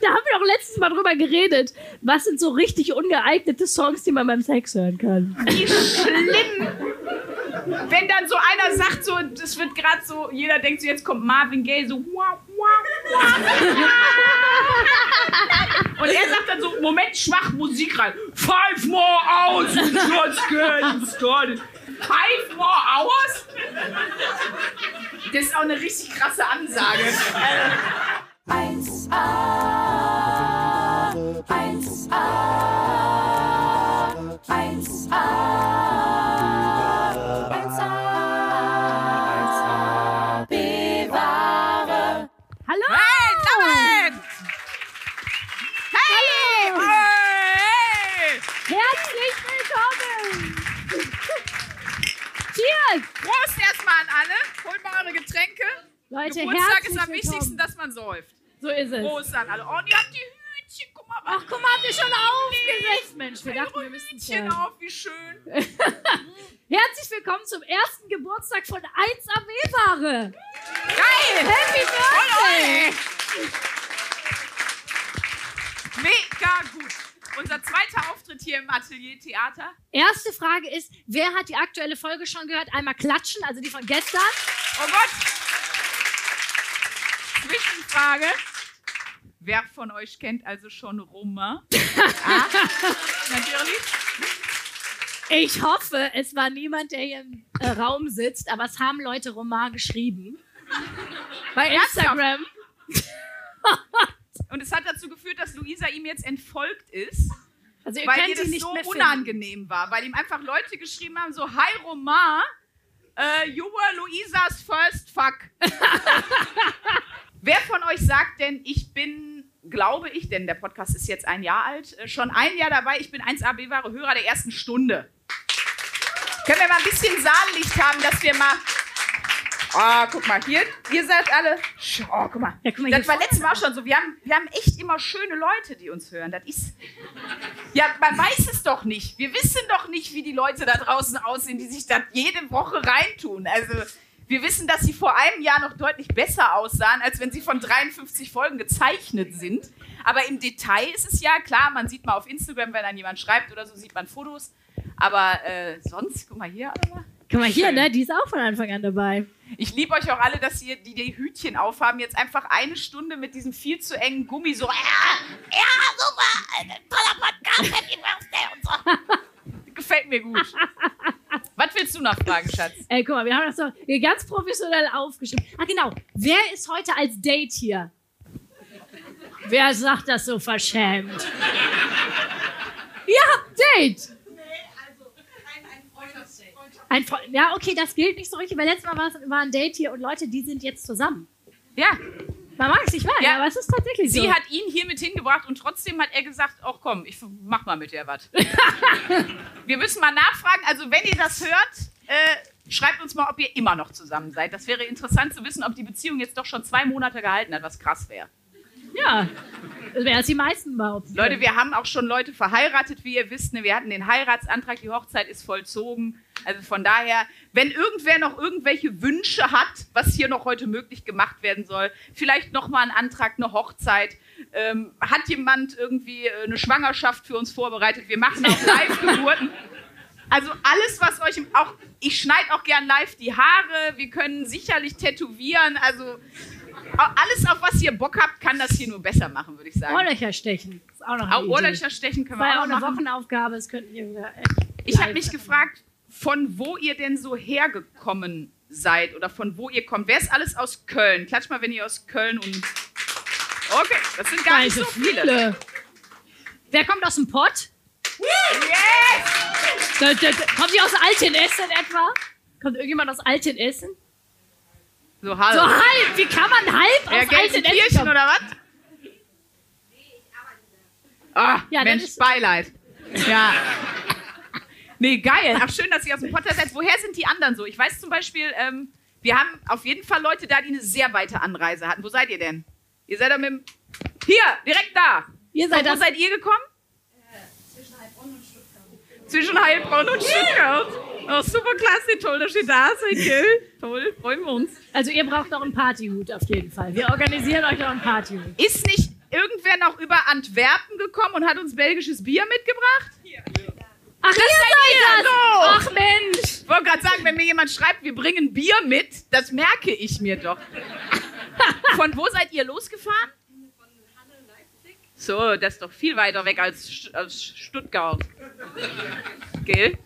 Da haben wir doch letztes Mal drüber geredet. Was sind so richtig ungeeignete Songs, die man beim Sex hören kann? Wie schlimm! Wenn dann so einer sagt, so, das wird gerade so, jeder denkt so, jetzt kommt Marvin Gaye, so, wow, wow, wow. Und er sagt dann so, Moment, schwach Musik rein. Five more hours, just getting started. Five more hours? Das ist auch eine richtig krasse Ansage. 1a, 1a, 1a, 1a, bewahre. Hallo! Hey, David! Hey! Hey! Herzlich willkommen! Cheers! Prost erstmal an alle. Holt mal eure Getränke. Leute, Geburtstag ist am willkommen. wichtigsten, dass man säuft. So ist es. Prost an alle. Oh, und ihr habt die Ach, guck mal, habt ihr schon aufgesetzt? Mensch, wir dachten, wir zählen. auf, wie schön. Herzlich willkommen zum ersten Geburtstag von 1AB-Ware. Geil! Happy Birthday! Mega gut. Unser zweiter Auftritt hier im Atelier Theater. Erste Frage ist, wer hat die aktuelle Folge schon gehört? Einmal klatschen, also die von gestern. Oh Gott! Zwischenfrage. Wer von euch kennt also schon Romain? ah, natürlich. Ich hoffe, es war niemand, der hier im äh, Raum sitzt, aber es haben Leute Roman geschrieben. Bei Instagram. Und es hat dazu geführt, dass Luisa ihm jetzt entfolgt ist, Also ihr weil ihr das nicht so unangenehm war. Weil ihm einfach Leute geschrieben haben, so, Hi Romain, äh, you were Luisas first fuck. Wer von euch sagt denn, ich bin, glaube ich, denn der Podcast ist jetzt ein Jahr alt, äh, schon ein Jahr dabei, ich bin 1AB-wahre Hörer der ersten Stunde. Können wir mal ein bisschen Saallicht haben, dass wir mal... Ah, guck mal, hier, ihr seid alle... Oh, guck mal. Ja, guck mal, das war letztes Mal schon so. Wir haben, wir haben echt immer schöne Leute, die uns hören. Das ist... Ja, man weiß es doch nicht. Wir wissen doch nicht, wie die Leute da draußen aussehen, die sich das jede Woche reintun. Also, wir wissen, dass sie vor einem Jahr noch deutlich besser aussahen, als wenn sie von 53 Folgen gezeichnet sind. Aber im Detail ist es ja klar, man sieht mal auf Instagram, wenn dann jemand schreibt oder so, sieht man Fotos. Aber äh, sonst, guck mal hier, Alter. Guck mal hier, Schön. ne? Die ist auch von Anfang an dabei. Ich liebe euch auch alle, dass ihr, die die Hütchen aufhaben, jetzt einfach eine Stunde mit diesem viel zu engen Gummi so, ja, ja, super, toller Podcast, und so. Gefällt mir gut. Was willst du noch fragen, Schatz? Ey, guck mal, wir haben das so hier ganz professionell aufgeschrieben. Ah, genau. Wer ist heute als Date hier? Wer sagt das so verschämt? Ja, Date. Ein Freund. Ja, okay, das gilt nicht so richtig, weil letztes Mal war, es, war ein Date hier und Leute, die sind jetzt zusammen. Ja, Man mag es nicht wahr, Ja. aber es ist tatsächlich so. sie hat ihn hier mit hingebracht und trotzdem hat er gesagt, ach komm, ich mach mal mit der was. Wir müssen mal nachfragen, also wenn ihr das hört, äh, schreibt uns mal, ob ihr immer noch zusammen seid. Das wäre interessant zu wissen, ob die Beziehung jetzt doch schon zwei Monate gehalten hat, was krass wäre. Ja, das wäre als die meisten behaupten. Leute, wir haben auch schon Leute verheiratet, wie ihr wisst. Ne? Wir hatten den Heiratsantrag, die Hochzeit ist vollzogen. Also von daher, wenn irgendwer noch irgendwelche Wünsche hat, was hier noch heute möglich gemacht werden soll, vielleicht nochmal ein Antrag, eine Hochzeit. Ähm, hat jemand irgendwie äh, eine Schwangerschaft für uns vorbereitet? Wir machen auch Live-Geburten. Also alles, was euch auch, ich schneide auch gern live die Haare. Wir können sicherlich tätowieren. Also alles, auf was ihr Bock habt, kann das hier nur besser machen, würde ich sagen. Ohrlöcher stechen. Ist auch noch eine. Ohrlöcher stechen können wir auch auch eine machen. Wochenaufgabe, das könnten wir Ich habe mich gefragt, von wo ihr denn so hergekommen seid oder von wo ihr kommt. Wer ist alles aus Köln? Klatsch mal, wenn ihr aus Köln und. Okay, das sind gar nicht so viele. Wer kommt aus dem Pott? Yes! Da, da, kommt ihr aus Altenessen etwa? Kommt irgendjemand aus Altenessen? So halb. So halb! Wie kann man halb ja, aus Gelsenkirchen oder was? Ah, Ja, dann Mensch, ist- Beileid. Ja. Nee, geil. Ach, schön, dass ihr aus dem Potter seid. Woher sind die anderen so? Ich weiß zum Beispiel, ähm, wir haben auf jeden Fall Leute da, die eine sehr weite Anreise hatten. Wo seid ihr denn? Ihr seid da mit dem... Hier, direkt da. Ihr Von seid wo das. seid ihr gekommen? Zwischen Heilbronn und Stuttgart. Oh, super klasse, toll, dass ihr da seid, gell? Toll, freuen wir uns. Also ihr braucht noch einen Partyhut auf jeden Fall. Wir organisieren euch noch einen Partyhut. Ist nicht, irgendwer noch über Antwerpen gekommen und hat uns belgisches Bier mitgebracht? Ach, ihr seid das! So. Ach Mensch! Ich wollte gerade sagen, wenn mir jemand schreibt, wir bringen Bier mit, das merke ich mir doch. Von wo seid ihr losgefahren? So, das ist doch viel weiter weg als, als Stuttgart. Gell?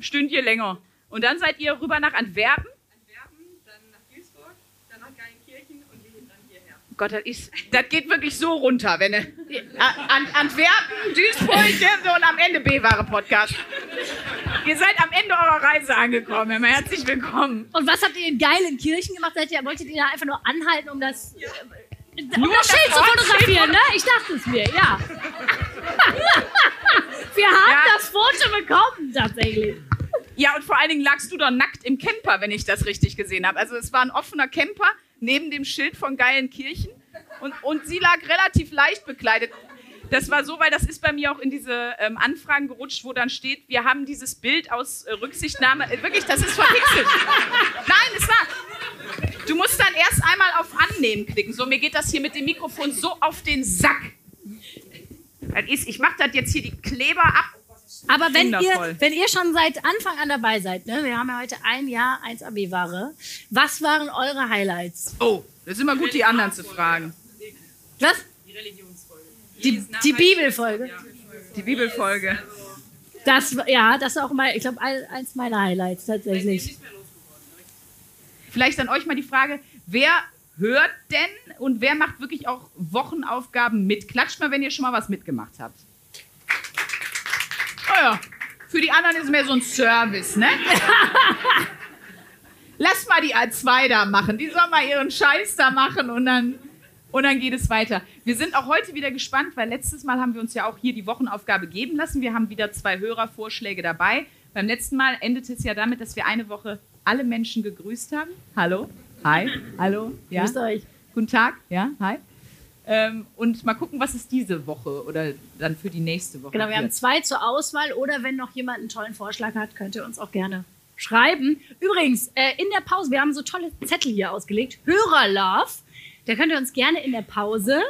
Stündchen länger. Und dann seid ihr rüber nach Antwerpen? Antwerpen, dann nach Duisburg, dann nach Geilenkirchen und wir dann hierher. Gott, das, ist, das geht wirklich so runter, wenn er, An, Antwerpen, Duisburg ja, so, und am Ende B-Ware-Podcast. Ihr seid am Ende eurer Reise angekommen. Immer herzlich willkommen. Und was habt ihr in geilen Kirchen gemacht? Seid ihr, wolltet ihr da einfach nur anhalten, um das, äh, um Nur das das Schild zu fotografieren, ne? Ich dachte es mir, ja. Wir haben Ja. das Foto bekommen, tatsächlich. Ja, und vor allen Dingen lagst du da nackt im Camper, wenn ich das richtig gesehen habe. Also es war ein offener Camper neben dem Schild von Geilenkirchen und, und sie lag relativ leicht bekleidet. Das war so, weil das ist bei mir auch in diese ähm, Anfragen gerutscht, wo dann steht, wir haben dieses Bild aus äh, Rücksichtnahme. Äh, wirklich, das ist verpixelt. Nein, es war. Du musst dann erst einmal auf Annehmen klicken. So, mir geht das hier mit dem Mikrofon so auf den Sack. Das ist, ich mache das jetzt hier die Kleber ab. Aber wenn Wundervoll. ihr, wenn ihr schon seit Anfang an dabei seid, ne? wir haben ja heute ein Jahr 1 AB-Ware, was waren eure Highlights? Oh, das ist immer gut, die anderen zu fragen. Was? Die Religionsfolge. Die, die Bibelfolge. Die Bibelfolge. Das, ja, das ist auch mal, ich glaube, eins meiner Highlights tatsächlich. Vielleicht an euch mal die Frage, wer hört denn und wer macht wirklich auch Wochenaufgaben mit? Klatscht mal, wenn ihr schon mal was mitgemacht habt. Oh ja, für die anderen ist es mehr so ein Service, ne? Lass mal die A2 da machen. Die sollen mal ihren Scheiß da machen und dann, und dann geht es weiter. Wir sind auch heute wieder gespannt, weil letztes Mal haben wir uns ja auch hier die Wochenaufgabe geben lassen. Wir haben wieder zwei Hörervorschläge dabei. Beim letzten Mal endete es ja damit, dass wir eine Woche alle Menschen gegrüßt haben. Hallo, hi, hallo, ja. Grüßt euch. Guten Tag, ja, hi. Ähm, und mal gucken, was es diese Woche oder dann für die nächste Woche Genau, wir haben zwei zur Auswahl oder wenn noch jemand einen tollen Vorschlag hat, könnt ihr uns auch gerne schreiben. Übrigens, äh, in der Pause, wir haben so tolle Zettel hier ausgelegt. Hörerlove. Da könnt ihr uns gerne in der Pause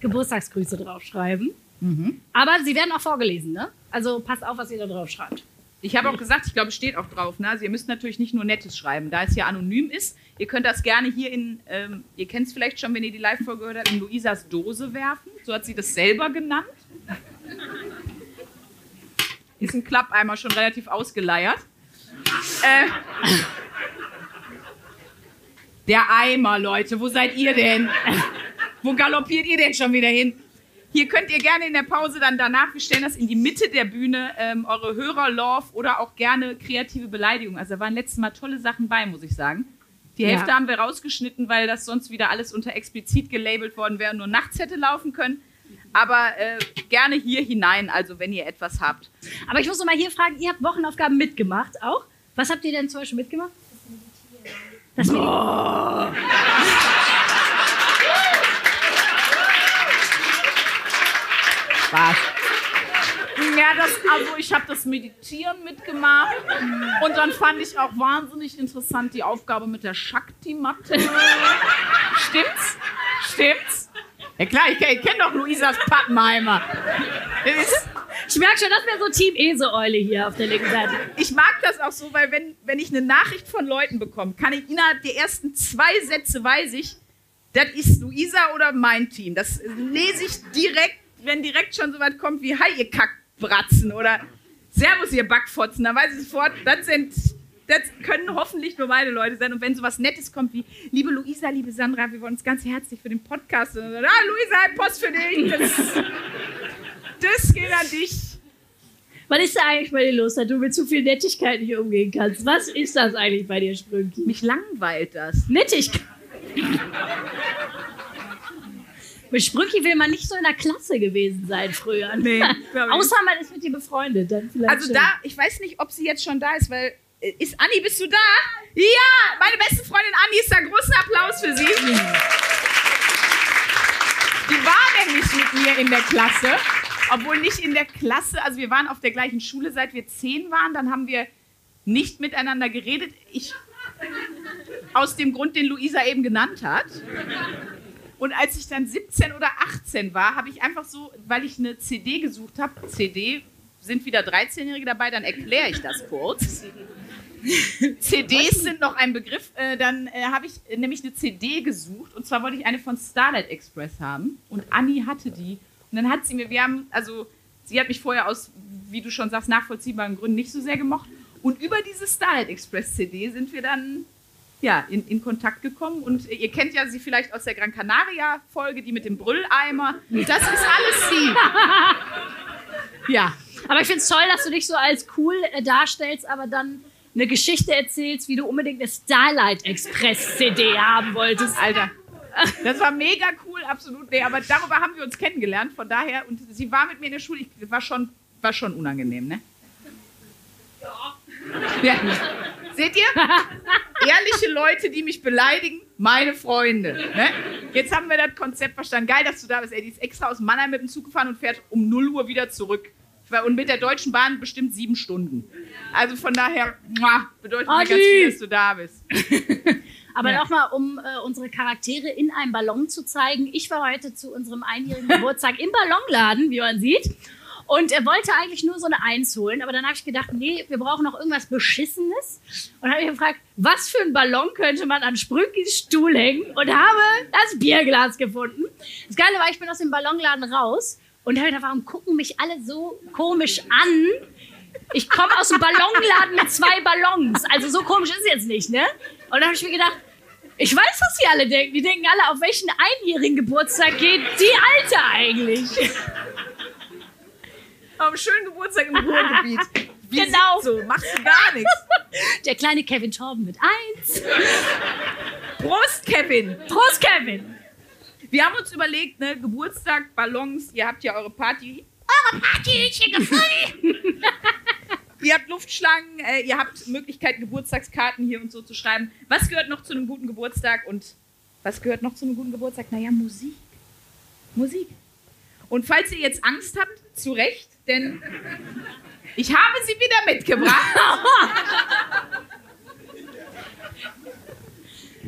Geburtstagsgrüße draufschreiben. Mhm. Aber sie werden auch vorgelesen, ne? Also passt auf, was ihr da drauf schreibt. Ich habe auch gesagt, ich glaube, es steht auch drauf. Ne? Also ihr müsst natürlich nicht nur Nettes schreiben, da es ja anonym ist. Ihr könnt das gerne hier in, ähm, ihr kennt es vielleicht schon, wenn ihr die Live-Folge gehört habt, in Luisas Dose werfen. So hat sie das selber genannt. Ist ein Klappeimer schon relativ ausgeleiert. Äh, der Eimer, Leute, wo seid ihr denn? Wo galoppiert ihr denn schon wieder hin? Hier könnt ihr gerne in der Pause dann danach, wir stellen das in die Mitte der Bühne, ähm, eure Hörer-Love oder auch gerne kreative Beleidigungen. Also da waren letztes Mal tolle Sachen bei, muss ich sagen. Die Ja. Hälfte haben wir rausgeschnitten, weil das sonst wieder alles unter explizit gelabelt worden wäre und nur nachts hätte laufen können. Aber äh, gerne hier hinein, also wenn ihr etwas habt. Aber ich muss noch mal hier fragen, ihr habt Wochenaufgaben mitgemacht auch. Was habt ihr denn zum Beispiel mitgemacht? Das Meditieren. Spaß. Ja, das, also ich habe das Meditieren mitgemacht und dann fand ich auch wahnsinnig interessant die Aufgabe mit der Shakti-Matte. Stimmt's? Stimmt's? Ja klar, ich, ich kenne doch Luisas Pappenheimer. Ich merke schon, das wäre so Team Eseeule hier auf der linken Seite. ich mag das auch so, weil wenn, wenn ich eine Nachricht von Leuten bekomme, kann ich innerhalb der ersten zwei Sätze weiß ich, das ist Luisa oder mein Team. Das lese ich direkt, wenn direkt schon so weit kommt wie Hi, ihr Kackbratzen oder Servus, ihr Backfotzen. Dann weiß ich sofort, das sind, das können hoffentlich nur meine Leute sein. Und wenn sowas Nettes kommt wie, liebe Luisa, liebe Sandra, wir wollen uns ganz herzlich für den Podcast. Und dann, ah, Luisa, ein Post für dich. Das, das geht an dich. Was ist da eigentlich bei dir los, dass du mit zu viel Nettigkeit nicht umgehen kannst? Was ist das eigentlich bei dir, Sprünki? Mich langweilt das. Nettigkeit. Mit Sprünki will man nicht so in der Klasse gewesen sein früher. Nee, Außer man ist mit dir befreundet. Dann vielleicht Also schon. da, ich weiß nicht, ob sie jetzt schon da ist, weil. äh, Ist Anni, bist du da? Ja, meine beste Freundin Anni ist da. Großen Applaus für sie. Die war nämlich mit mir in der Klasse. Obwohl nicht in der Klasse, also wir waren auf der gleichen Schule, seit wir zehn waren. Dann haben wir nicht miteinander geredet. Ich, aus dem Grund, den Luisa eben genannt hat. Und als ich dann 17 oder 18 war, habe ich einfach so, weil ich eine CD gesucht habe, CD, sind wieder 13-Jährige dabei, dann erkläre ich das kurz. CDs sind noch ein Begriff. Äh, dann äh, habe ich nämlich eine CD gesucht und zwar wollte ich eine von Starlight Express haben und Anni hatte die. Und dann hat sie mir, wir haben, also sie hat mich vorher aus, wie du schon sagst, nachvollziehbaren Gründen nicht so sehr gemocht. Und über diese Starlight Express CD sind wir dann ja, in, in Kontakt gekommen. Und ihr kennt ja sie vielleicht aus der Gran Canaria-Folge, die mit dem Brülleimer. Das ist alles sie. Ja. Aber ich finde es toll, dass du dich so als cool äh, darstellst, aber dann eine Geschichte erzählst, wie du unbedingt eine Starlight Express CD haben wolltest. Alter. Das war mega cool, absolut. Nee, aber darüber haben wir uns kennengelernt. Von daher, und sie war mit mir in der Schule. Ich, war, schon, war schon unangenehm, ne? Ja. Seht ihr? Ehrliche Leute, die mich beleidigen, meine Freunde. Ne? Jetzt haben wir das Konzept verstanden. Geil, dass du da bist. Ey, die ist extra aus Mannheim mit dem Zug gefahren und fährt um 0 Uhr wieder zurück. Und mit der Deutschen Bahn bestimmt sieben Stunden. Also von daher bedeutet mir ganz viel, dass du da bist. Aber Ja. nochmal, um äh, unsere Charaktere in einem Ballon zu zeigen. Ich war heute zu unserem einjährigen Geburtstag im Ballonladen, wie man sieht. Und er wollte eigentlich nur so eine Eins holen, aber dann habe ich gedacht, nee, wir brauchen noch irgendwas Beschissenes. Und habe ich gefragt, was für ein Ballon könnte man an Sprünkis Stuhl hängen und habe das Bierglas gefunden. Das Geile war, ich bin aus dem Ballonladen raus und habe gedacht, warum gucken mich alle so komisch an? Ich komme aus dem Ballonladen mit zwei Ballons. Also so komisch ist es jetzt nicht, ne? Und dann habe ich mir gedacht, ich weiß, was die alle denken. Die denken alle, auf welchen einjährigen Geburtstag geht die Alte eigentlich? Am schönen Geburtstag im Ruhrgebiet. Wie Genau. So, machst du gar nichts. Der kleine Kevin Torben mit eins. Prost, Kevin. Prost, Kevin. Wir haben uns überlegt, ne, Geburtstag, Ballons, ihr habt ja eure Party. Eure Partyhütchen gefunden. Ihr habt Luftschlangen, äh, ihr habt Möglichkeit, Geburtstagskarten hier und so zu schreiben. Was gehört noch zu einem guten Geburtstag und was gehört noch zu einem guten Geburtstag? Naja, Musik. Musik. Und falls ihr jetzt Angst habt, zu Recht, denn ich habe sie wieder mitgebracht.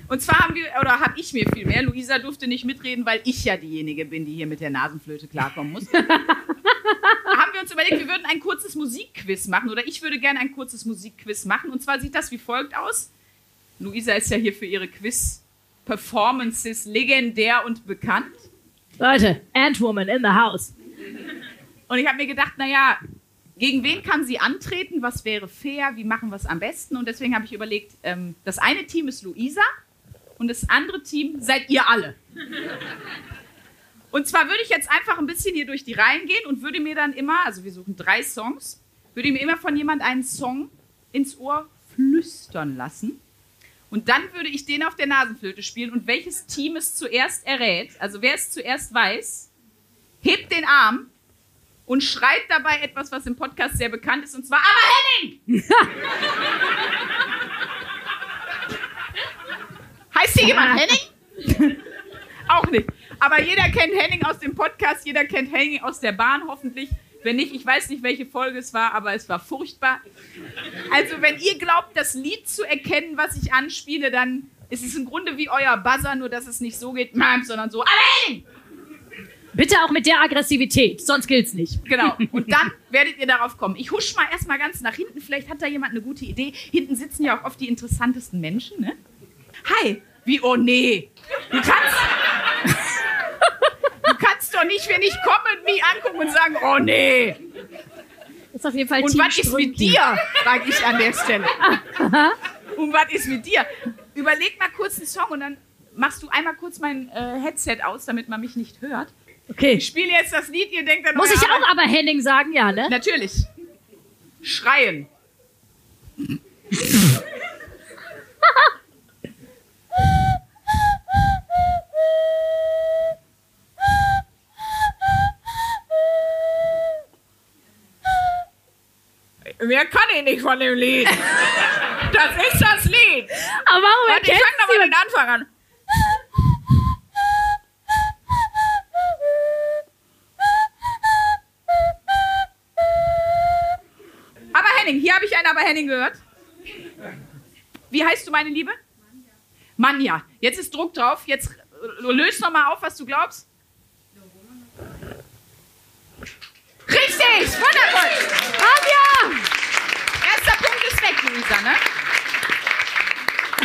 Und zwar haben wir, oder habe ich mir viel mehr, Luisa durfte nicht mitreden, weil ich ja diejenige bin, die hier mit der Nasenflöte klarkommen muss. haben wir uns überlegt, wir würden ein kurzes Musikquiz machen, oder ich würde gerne ein kurzes Musikquiz machen. Und zwar sieht das wie folgt aus. Luisa ist ja hier für ihre Quiz-Performances legendär und bekannt. Leute, Ant-Woman in the house. Und ich habe mir gedacht, naja, gegen wen kann sie antreten? Was wäre fair? Wie machen wir es am besten? Und deswegen habe ich überlegt, ähm, das eine Team ist Luisa und das andere Team seid ihr alle. Und zwar würde ich jetzt einfach ein bisschen hier durch die Reihen gehen und würde mir dann immer, also wir suchen drei Songs, würde mir immer von jemand einen Song ins Ohr flüstern lassen. Und dann würde ich den auf der Nasenflöte spielen und welches Team es zuerst errät, also wer es zuerst weiß, hebt den Arm und schreit dabei etwas, was im Podcast sehr bekannt ist, und zwar Aber Henning! heißt hier jemand Henning? Auch nicht. Aber jeder kennt Henning aus dem Podcast, jeder kennt Henning aus der Bahn hoffentlich. Wenn nicht, ich weiß nicht, welche Folge es war, aber es war furchtbar. Also, wenn ihr glaubt, das Lied zu erkennen, was ich anspiele, dann ist es im Grunde wie euer Buzzer, nur dass es nicht so geht, sondern so, aber Henning! Bitte auch mit der Aggressivität, sonst gilt's nicht. Genau. Und dann werdet ihr darauf kommen. Ich husch mal erstmal ganz nach hinten. Vielleicht hat da jemand eine gute Idee. Hinten sitzen ja auch oft die interessantesten Menschen, ne? Hi. Wie, oh nee. Du kannst. Du kannst doch nicht, wenn ich komme, mich angucken und sagen, oh nee. Das ist auf jeden Fall Und Team was ist mit dir? Frage ich an der Stelle. Und was ist mit dir? Überleg mal kurz einen Song und dann machst du einmal kurz mein äh, Headset aus, damit man mich nicht hört. Okay. Ich spiele jetzt das Lied, ihr denkt dann, Muss ich Arbeit- auch aber Henning sagen, ja, ne? Natürlich. Schreien. Mehr kann ich nicht von dem Lied. Das ist das Lied. Aber warum Warte, ich erkennst fang nochmal den Anfang an. Ein Aber Henning gehört. Wie heißt du, meine Liebe? Manja. Jetzt ist Druck drauf. Jetzt löst noch mal auf, was du glaubst. Richtig, wundervoll. Anja! Erster Punkt ist weg, Luisa, ne?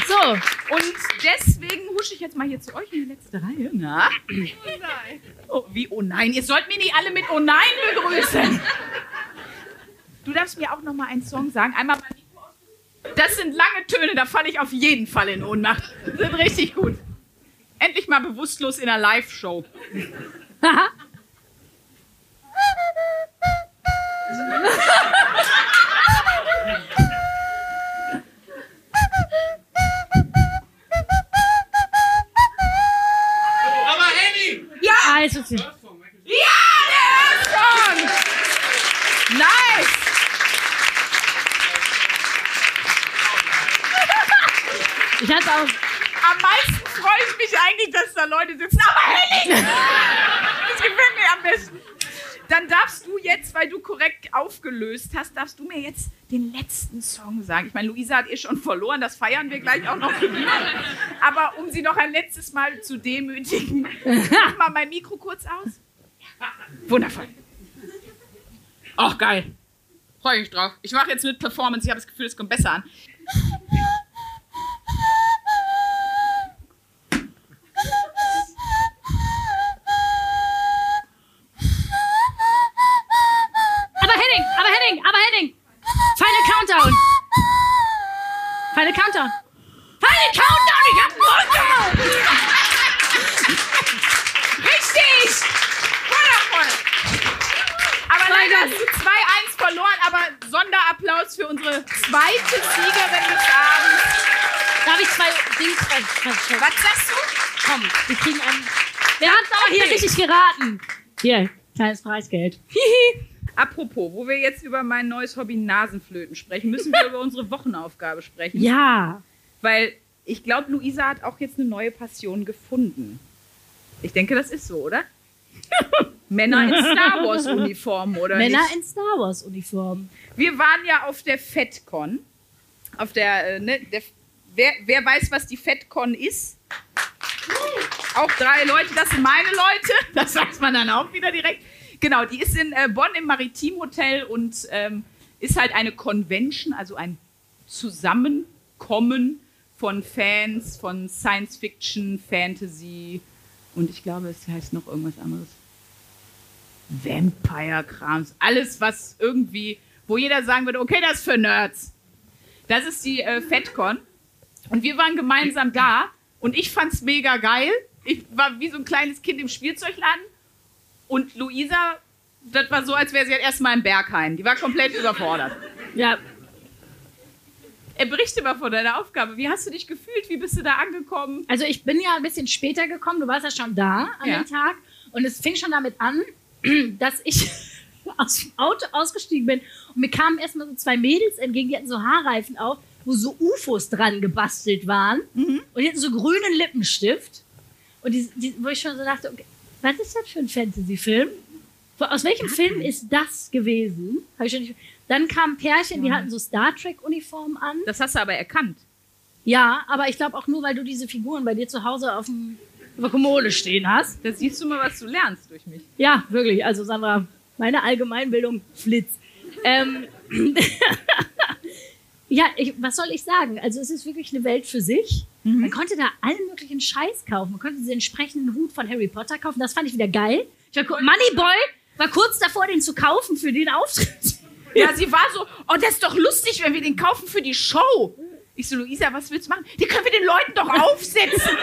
So, Und deswegen husche ich jetzt mal hier zu euch in die letzte Reihe. Na? Oh, wie oh nein? Ihr sollt mich nicht alle mit oh nein begrüßen. Du darfst mir auch noch mal einen Song sagen. Einmal mal Mikro aus- Das sind lange Töne, da falle ich auf jeden Fall in Ohnmacht. Sind richtig gut. Endlich mal bewusstlos in einer Live-Show. haha. Aber Henny! Ah, ist okay. Ja, der Song! Nice! Hatte auch. Am meisten freue ich mich eigentlich, dass da Leute sitzen. Aber Henning! Das gefällt mir am besten. Dann darfst du jetzt, weil du korrekt aufgelöst hast, darfst du mir jetzt den letzten Song sagen. Ich meine, Luisa hat ihr schon verloren, das feiern wir gleich auch noch. Aber um sie noch ein letztes Mal zu demütigen, mach mal mein Mikro kurz aus. Wundervoll. Ach, geil. Freue ich drauf. Ich mache jetzt mit Performance. Ich habe das Gefühl, es kommt besser an. Richtig geraten? Hier, kleines Preisgeld. Apropos, wo wir jetzt über mein neues Hobby Nasenflöten sprechen, müssen wir über unsere Wochenaufgabe sprechen. ja. Weil ich glaube, Luisa hat auch jetzt eine neue Passion gefunden. Ich denke, das ist so, oder? Männer in Star Wars Uniformen, oder Männer nicht? in Star Wars Uniformen. Wir waren ja auf der FedCon. Auf der, äh, ne, der wer, wer weiß, was die FedCon ist? Auch drei Leute, das sind meine Leute. Das weiß man dann auch wieder direkt. Genau, die ist in äh, Bonn im Maritimhotel und ähm, ist halt eine Convention, also ein Zusammenkommen von Fans von Science Fiction, Fantasy und ich glaube, es heißt noch irgendwas anderes. Vampire-Krams, alles, was irgendwie, wo jeder sagen würde, okay, das ist für Nerds. Das ist die äh, FedCon. Und wir waren gemeinsam da und ich fand's mega geil. Ich war wie so ein kleines Kind im Spielzeugladen. Und Luisa, das war so, als wäre sie halt erstmal im Berghain. Die war komplett überfordert. Ja, Er berichte mal von deiner Aufgabe. Wie hast du dich gefühlt? Wie bist du da angekommen? also ich bin ja ein bisschen später gekommen. Du warst ja schon da an Ja. dem Tag. Und es fing schon damit an, dass ich aus dem Auto ausgestiegen bin. Und mir kamen erstmal so zwei Mädels entgegen, die hatten so Haarreifen auf, wo so UFOs dran gebastelt waren. Und die hatten so grünen Lippenstift. Und die, die, wo ich schon so dachte, okay, was ist das für ein Fantasy-Film? Aus welchem Film ist das gewesen? Nicht, dann kamen Pärchen, die hatten so Star Trek-Uniformen an. Das hast du aber erkannt. Ja, aber ich glaube auch nur, weil du diese Figuren bei dir zu Hause auf, dem, auf der Kommode stehen hast. Da siehst du mal, was du lernst durch mich. Ja, wirklich. Also Sandra, meine Allgemeinbildung, Flitz. Ähm, ja, ich, was soll ich sagen? Also es ist wirklich eine Welt für sich. Man konnte da allen möglichen Scheiß kaufen. Man konnte den entsprechenden Hut von Harry Potter kaufen. Das fand ich wieder geil. Ich war, Moneyboy war kurz davor, den zu kaufen für den Auftritt. Ja, sie war so, oh, das ist doch lustig, wenn wir den kaufen für die Show. Ich so, Luisa, was willst du machen? Die können wir den Leuten doch aufsetzen.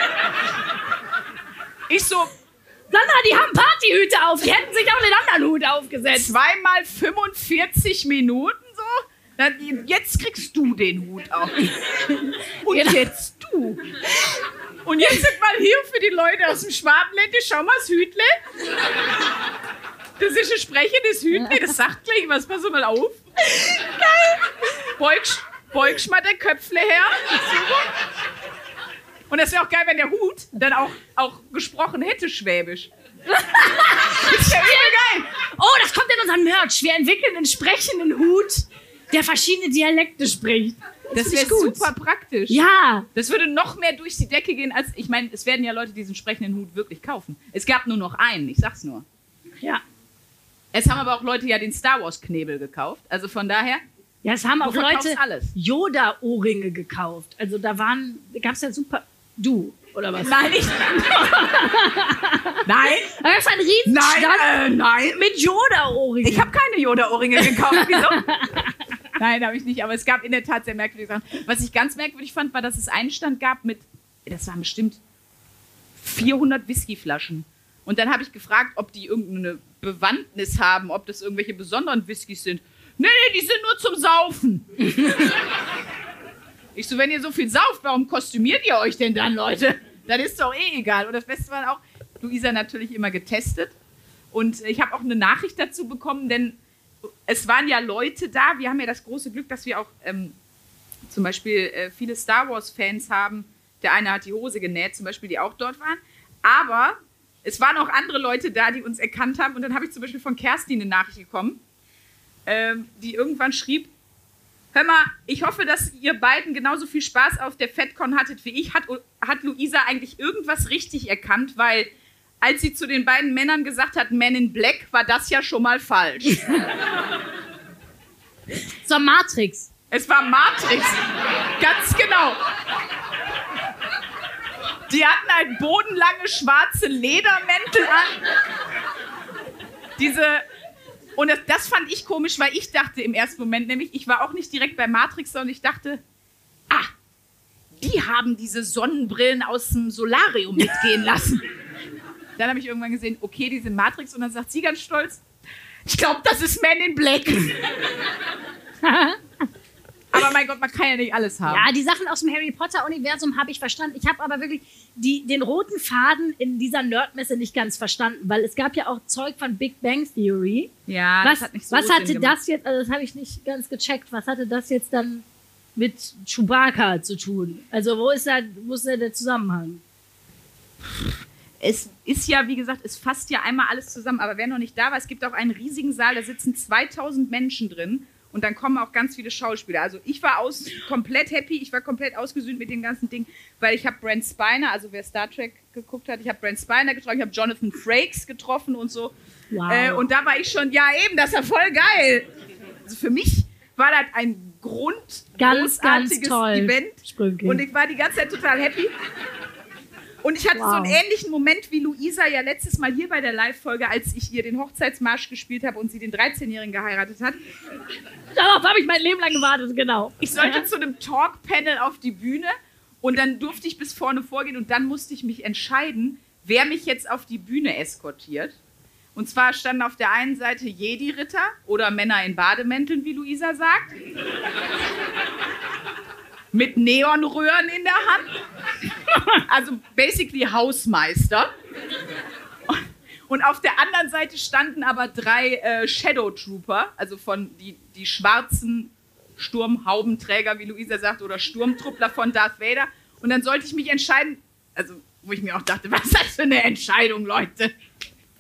Ich so, Sandra, die haben Partyhüte auf. Die hätten sich auch den anderen Hut aufgesetzt. zweimal 45 Minuten so. Dann, jetzt kriegst du den Hut auf. Und Genau. jetzt Und jetzt sind mal hier für die Leute aus dem Schwabenländle, schau mal das Hütle. Das ist ein sprechendes Hütle, das sagt gleich was, pass mal auf. Geil. Beugst, beugst mal der Köpfle her. Und das wäre auch geil, wenn der Hut dann auch, auch gesprochen hätte, Schwäbisch. Das wäre übel geil. Oh, das kommt in unseren Merch. Wir entwickeln einen sprechenden Hut, der verschiedene Dialekte spricht. Das wäre gut. super praktisch. Ja, Das würde noch mehr durch die Decke gehen, als ich meine, es werden ja Leute diesen sprechenden Hut wirklich kaufen. Es gab nur noch einen, ich sag's nur. ja. Es haben aber auch Leute ja den Star Wars Knebel gekauft. Also von daher, Ja, es haben auch Leute alles. Yoda-Ohrringe gekauft. Also da waren, da gab es ja super. Du, oder was? Nein, ich. nein, Da es einen Riesenstand nein, äh, nein. mit Yoda-Ohrringen. Ich habe keine Yoda-Ohrringe gekauft. Wieso? Nein, habe ich nicht. Aber es gab in der Tat sehr merkwürdige Sachen. Was ich ganz merkwürdig fand, war, dass es einen Stand gab mit, das waren bestimmt 400 Whiskyflaschen. Und dann habe ich gefragt, ob die irgendeine Bewandtnis haben, ob das irgendwelche besonderen Whiskys sind. Nee, nee, die sind nur zum Saufen. ich so, wenn ihr so viel sauft, warum kostümiert ihr euch denn dann, Leute? Das ist doch eh egal. Und das Beste war auch, Luisa natürlich immer getestet. Und ich habe auch eine Nachricht dazu bekommen, denn es waren ja Leute da. Wir haben ja das große Glück, dass wir auch ähm, zum Beispiel äh, viele Star Wars-Fans haben. Der eine hat die Hose genäht, zum Beispiel, die auch dort waren. Aber es waren auch andere Leute da, die uns erkannt haben. Und dann habe ich zum Beispiel von Kerstin eine Nachricht bekommen, ähm, die irgendwann schrieb: Hör mal, ich hoffe, dass ihr beiden genauso viel Spaß auf der FedCon hattet wie ich. Hat, hat Luisa eigentlich irgendwas richtig erkannt? Weil als sie zu den beiden Männern gesagt hat, Men in Black, war das ja schon mal falsch. zur Matrix. Es war Matrix. Ganz genau. Die hatten halt bodenlange schwarze Ledermäntel an. Diese. Und das, das fand ich komisch, weil ich dachte im ersten Moment, nämlich, ich war auch nicht direkt bei Matrix, sondern ich dachte, ah, die haben diese Sonnenbrillen aus dem Solarium mitgehen lassen. Dann habe ich irgendwann gesehen, okay, die sind Matrix. Und dann sagt sie ganz stolz, ich glaube, das ist Man in Black. Aber mein Gott, man kann ja nicht alles haben. Ja, die Sachen aus dem Harry Potter-Universum habe ich verstanden. Ich habe aber wirklich die, den roten Faden in dieser Nerdmesse nicht ganz verstanden, weil es gab ja auch Zeug von Big Bang Theory. Ja, Was, das hat nicht so was Sinn hatte gemacht. das jetzt, also das habe ich nicht ganz gecheckt, was hatte das jetzt dann mit Chewbacca zu tun? Also wo ist da, wo ist da der Zusammenhang? Es ist ja, wie gesagt, es fasst ja einmal alles zusammen. Aber wer noch nicht da war, es gibt auch einen riesigen Saal, da sitzen 2000 Menschen drin. Und dann kommen auch ganz viele Schauspieler. Also ich war aus, komplett happy, ich war komplett ausgesühnt mit dem ganzen Ding, weil ich habe Brent Spiner, also wer Star Trek geguckt hat, ich habe Brent Spiner getroffen, ich habe Jonathan Frakes getroffen und so. Wow. Äh, und da war ich schon, ja eben, das ist ja voll geil. Also für mich war das ein Grund, Ganz, ganz toll. Event. Sprünki. Und ich war die ganze Zeit total happy. Und ich hatte so einen Wow. ähnlichen Moment wie Luisa ja letztes Mal hier bei der Live-Folge, als ich ihr den Hochzeitsmarsch gespielt habe und sie den 13-Jährigen geheiratet hat. Darauf habe ich mein Leben lang gewartet, genau. Ich sollte zu einem Talk-Panel auf die Bühne und dann durfte ich bis vorne vorgehen und dann musste ich mich entscheiden, wer mich jetzt auf die Bühne eskortiert. Und zwar standen auf der einen Seite Jedi-Ritter oder Männer in Bademänteln, wie Luisa sagt. Mit Neonröhren in der Hand. Also basically Hausmeister. Und auf der anderen Seite standen aber drei äh, Shadow Trooper, also von die, die schwarzen Sturmhaubenträger, wie Luisa sagt, oder Sturmtruppler von Darth Vader. Und dann sollte ich mich entscheiden, also wo ich mir auch dachte, was ist das für eine Entscheidung, Leute?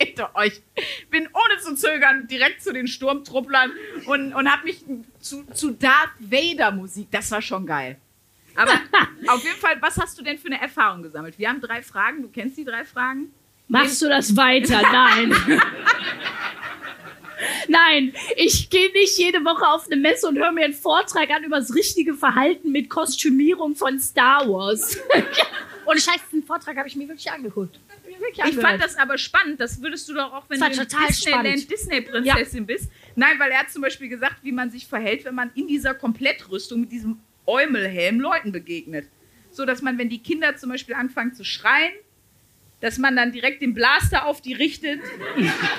Bitte euch. Bin ohne zu zögern direkt zu den Sturmtrupplern und, und habe mich zu, zu Darth Vader Musik, das war schon geil. Aber auf jeden Fall, was hast du denn für eine Erfahrung gesammelt? Wir haben drei Fragen, du kennst die drei Fragen? Machst du das weiter? Nein. Nein, ich gehe nicht jede Woche auf eine Messe und höre mir einen Vortrag an über das richtige Verhalten mit Kostümierung von Star Wars. und scheiße, den Vortrag habe ich mir wirklich angeguckt. Mir wirklich Ich angehört. fand das aber spannend. Das würdest du doch auch, wenn Das du Disneyland. Disney-Prinzessin bist. Nein, weil er hat zum Beispiel gesagt, wie man sich verhält, wenn man in dieser Komplettrüstung mit diesem Eumelhelm Leuten begegnet. So, dass man, wenn die Kinder zum Beispiel anfangen zu schreien, dass man dann direkt den Blaster auf die richtet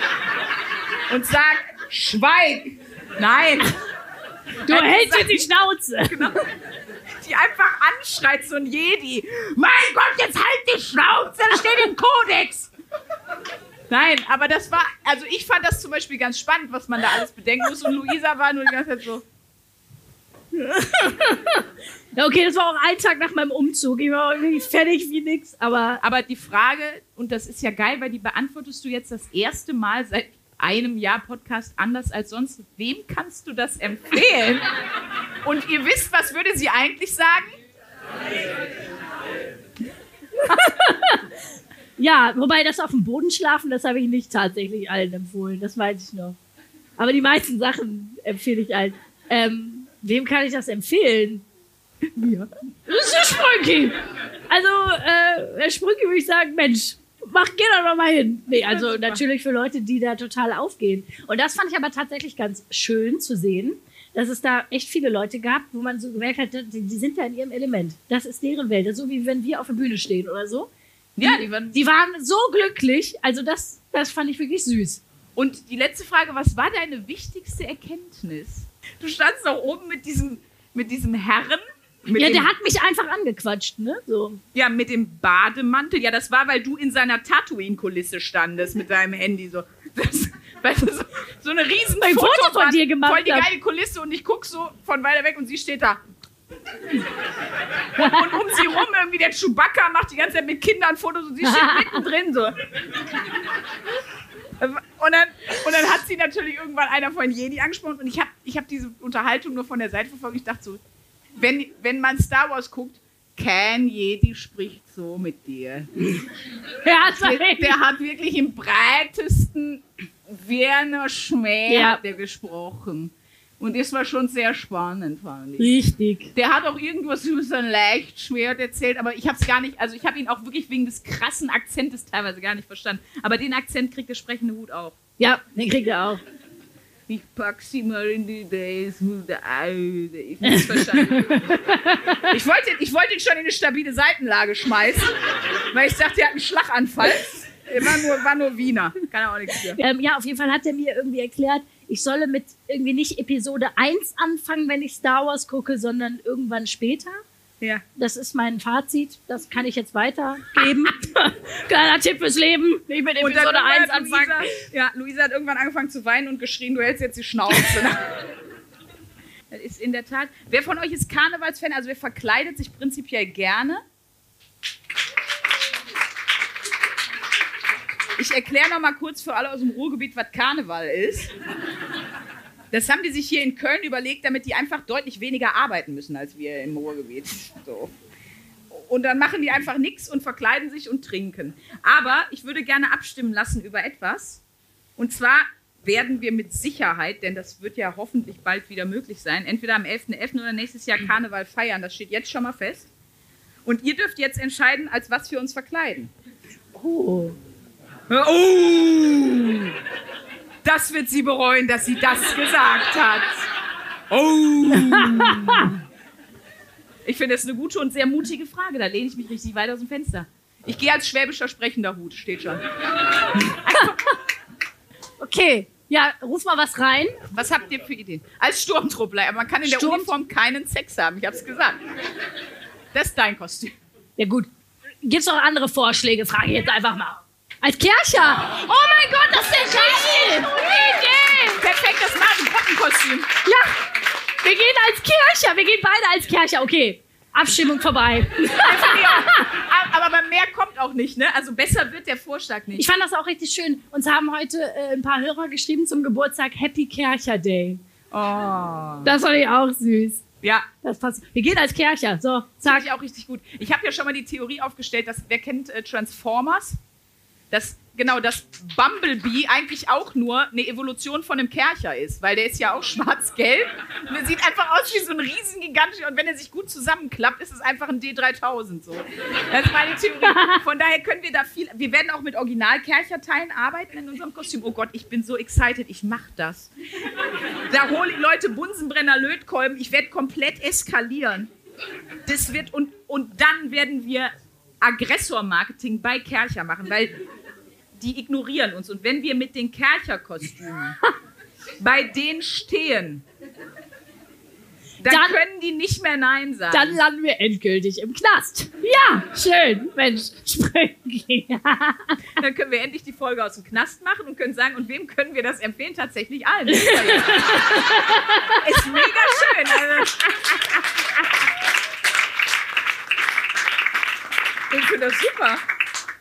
und sagt, Schweig! Nein! du hältst dir die Schnauze. Die einfach anschreit, so ein Jedi. Mein Gott, jetzt halt die Schnauze, das steht im Kodex. Nein, aber das war, also ich fand das zum Beispiel ganz spannend, was man da alles bedenken muss. Und Luisa war nur die ganze Zeit so, okay, das war auch ein Tag nach meinem Umzug. Ich war irgendwie fertig wie nix, aber aber die Frage, und das ist ja geil, weil die beantwortest du jetzt das erste Mal seit einem Jahr Podcast anders als sonst. Wem kannst du das empfehlen? Und ihr wisst, was würde sie eigentlich sagen? Ja, wobei das auf dem Boden schlafen, das habe ich nicht tatsächlich allen empfohlen. Das weiß ich noch. Aber die meisten Sachen empfehle ich allen. Ähm, wem kann ich das empfehlen? Mir. Das ist Sprünki. Also, äh, Sprünki würde ich sagen, Mensch, mach, geh doch mal hin. Nee, also natürlich für Leute, die da total aufgehen. Und das fand ich aber tatsächlich ganz schön zu sehen, dass es da echt viele Leute gab, wo man so gemerkt hat, die, die sind da in ihrem Element. Das ist deren Welt. So wie wenn wir auf der Bühne stehen oder so. Ja, die waren. Die waren so glücklich. Also das, das fand ich wirklich süß. Und die letzte Frage, was war deine wichtigste Erkenntnis? Du standst da oben mit diesem, mit diesem Herren. Ja, der hat mich einfach angequatscht, ne? So. ja, mit dem Bademantel. Ja, das war, weil du in seiner Tatooine-Kulisse standest mit deinem Handy. So, das, weißt du, so, so eine riesen Ein Foto von dir gemacht Voll die geile Kulisse und ich guck so von weiter weg und sie steht da. Und, und um sie rum irgendwie der Chewbacca macht die ganze Zeit mit Kindern Fotos und sie steht mittendrin so. Und dann, und dann hat sie natürlich irgendwann einer von Jedi angesprochen und ich habe ich hab diese Unterhaltung nur von der Seite verfolgt. Ich dachte so, wenn, wenn man Star Wars guckt, kein Jedi spricht so mit dir. Ja, Der, hat wirklich im breitesten Werner Schmäh Ja. hat der gesprochen. Und das war schon sehr spannend, fand ich. Richtig. Der hat auch irgendwas über sein Leichtschwert erzählt, aber ich habe es gar nicht, also ich habe ihn auch wirklich wegen des krassen Akzentes teilweise gar nicht verstanden. Aber den Akzent kriegt der sprechende Hut auch. Ja, den kriegt er auch. Ich pack sie mal in die Days with the Eye. Ich ich, wollte, ich wollte ihn schon in eine stabile Seitenlage schmeißen, weil ich dachte, er hat einen Schlaganfall. War nur, war nur Wiener. Kann er auch nichts für. Ähm, ja, auf jeden Fall hat er mir irgendwie erklärt, ich solle mit irgendwie nicht Episode 1 anfangen, wenn ich Star Wars gucke, sondern irgendwann später. Ja. Das ist mein Fazit. Das kann ich jetzt weitergeben. Kleiner Tipp fürs Leben. Nicht mit Episode 1 irgendwann hat Luisa, anfangen. ja, Luisa hat irgendwann angefangen zu weinen und geschrien, du hältst jetzt die Schnauze. das ist in der Tat. Wer von euch ist Karnevalsfan? Also wer verkleidet sich prinzipiell gerne? Ich erkläre noch mal kurz für alle aus dem Ruhrgebiet, was Karneval ist. Das haben die sich hier in Köln überlegt, damit die einfach deutlich weniger arbeiten müssen als wir im Ruhrgebiet. So. Und dann machen die einfach nichts und verkleiden sich und trinken. Aber ich würde gerne abstimmen lassen über etwas. Und zwar werden wir mit Sicherheit, denn das wird ja hoffentlich bald wieder möglich sein, entweder am 11.11. oder nächstes Jahr Karneval feiern. Das steht jetzt schon mal fest. Und ihr dürft jetzt entscheiden, als was wir uns verkleiden. Oh. Oh! Das wird sie bereuen, dass sie das gesagt hat. Oh! Ich finde das eine gute und sehr mutige Frage. Da lehne ich mich richtig weit aus dem Fenster. Ich gehe als schwäbischer sprechender Hut, steht schon. Okay. Ja, ruf mal was rein. Was habt ihr für Ideen? Als Sturmtruppler. Aber man kann in der Sturm- Uniform keinen Sex haben. Ich hab's gesagt. Das ist dein Kostüm. Ja, gut. Gibt's noch andere Vorschläge? Frage ich jetzt einfach mal. Als Kercher. Oh mein Gott, das ist ja geil. Idee. Perfekt, das machen Gruppenkostüm. Ja, wir gehen als Kercher. Wir gehen beide als Kercher. Okay, Abstimmung vorbei. Aber mehr kommt auch nicht, ne? Also besser wird der Vorschlag nicht. Ich fand das auch richtig schön. Uns haben heute äh, ein paar Hörer geschrieben zum Geburtstag Happy Kercher Day. Oh. Das fand ich auch süß. Ja, Das passt. Wir gehen als Kercher. So, Sag ich auch richtig gut. Ich habe ja schon mal die Theorie aufgestellt, dass wer kennt äh, Transformers? Das genau, dass Bumblebee eigentlich auch nur eine Evolution von einem Kercher ist, weil der ist ja auch schwarz-gelb und er sieht einfach aus wie so ein riesen gigantischer und wenn er sich gut zusammenklappt, ist es einfach ein D3000 so. Das ist meine Theorie. Von daher können wir da viel wir werden auch mit Original-Kercherteilen arbeiten in unserem Kostüm. Oh Gott, ich bin so excited, ich mach das. Da hole ich Leute Bunsenbrenner Lötkolben, ich werde komplett eskalieren. Das wird und, und dann werden wir Aggressor-Marketing bei Kercher machen, weil die ignorieren uns. Und wenn wir mit den Kercher-Kostümen bei denen stehen, dann, Dann- können die nicht mehr Nein sagen. Dann landen wir endgültig im Knast. Ja, schön. Mensch, springen. Dann können wir endlich die Folge aus dem Knast machen und können sagen, und wem können wir das empfehlen? Tatsächlich allen. Ist mega schön. Also. Ich finde das super.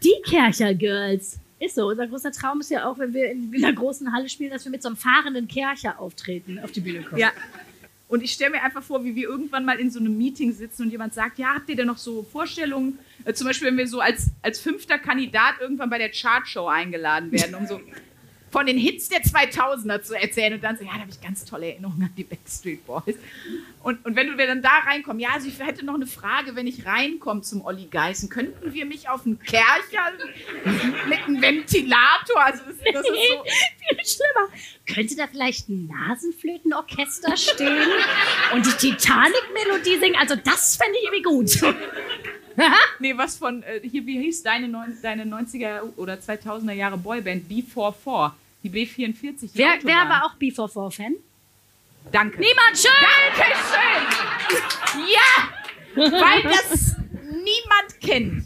Die Kercher Girls. Ist so. Unser großer Traum ist ja auch, wenn wir in einer großen Halle spielen, dass wir mit so einem fahrenden Kercher auftreten, auf die Bühne kommen. Ja. Und ich stelle mir einfach vor, wie wir irgendwann mal in so einem Meeting sitzen und jemand sagt, ja, habt ihr denn noch so Vorstellungen? Äh, zum Beispiel, wenn wir so als, als fünfter Kandidat irgendwann bei der Chartshow eingeladen werden, um so von den Hits der 2000er zu erzählen und dann so, ja, da habe ich ganz tolle Erinnerungen an die Backstreet Boys. Und, und wenn du dann da reinkommst, ja, also ich hätte noch eine Frage, wenn ich reinkomme zum Olli Geißen, könnten wir mich auf einen Kercher mit einem Ventilator, also das, das ist so, Viel schlimmer. Könnte da vielleicht ein Nasenflötenorchester stehen und die Titanic-Melodie singen? Also das fände ich irgendwie gut. nee, was von, äh, hier, wie hieß deine, neun, deine 90er oder 2000er Jahre Boyband, B44, die B44, die wer, Autobahn. wer war auch B44-Fan? Danke. Niemand schön! Dankeschön! Ja! Weil das niemand kennt.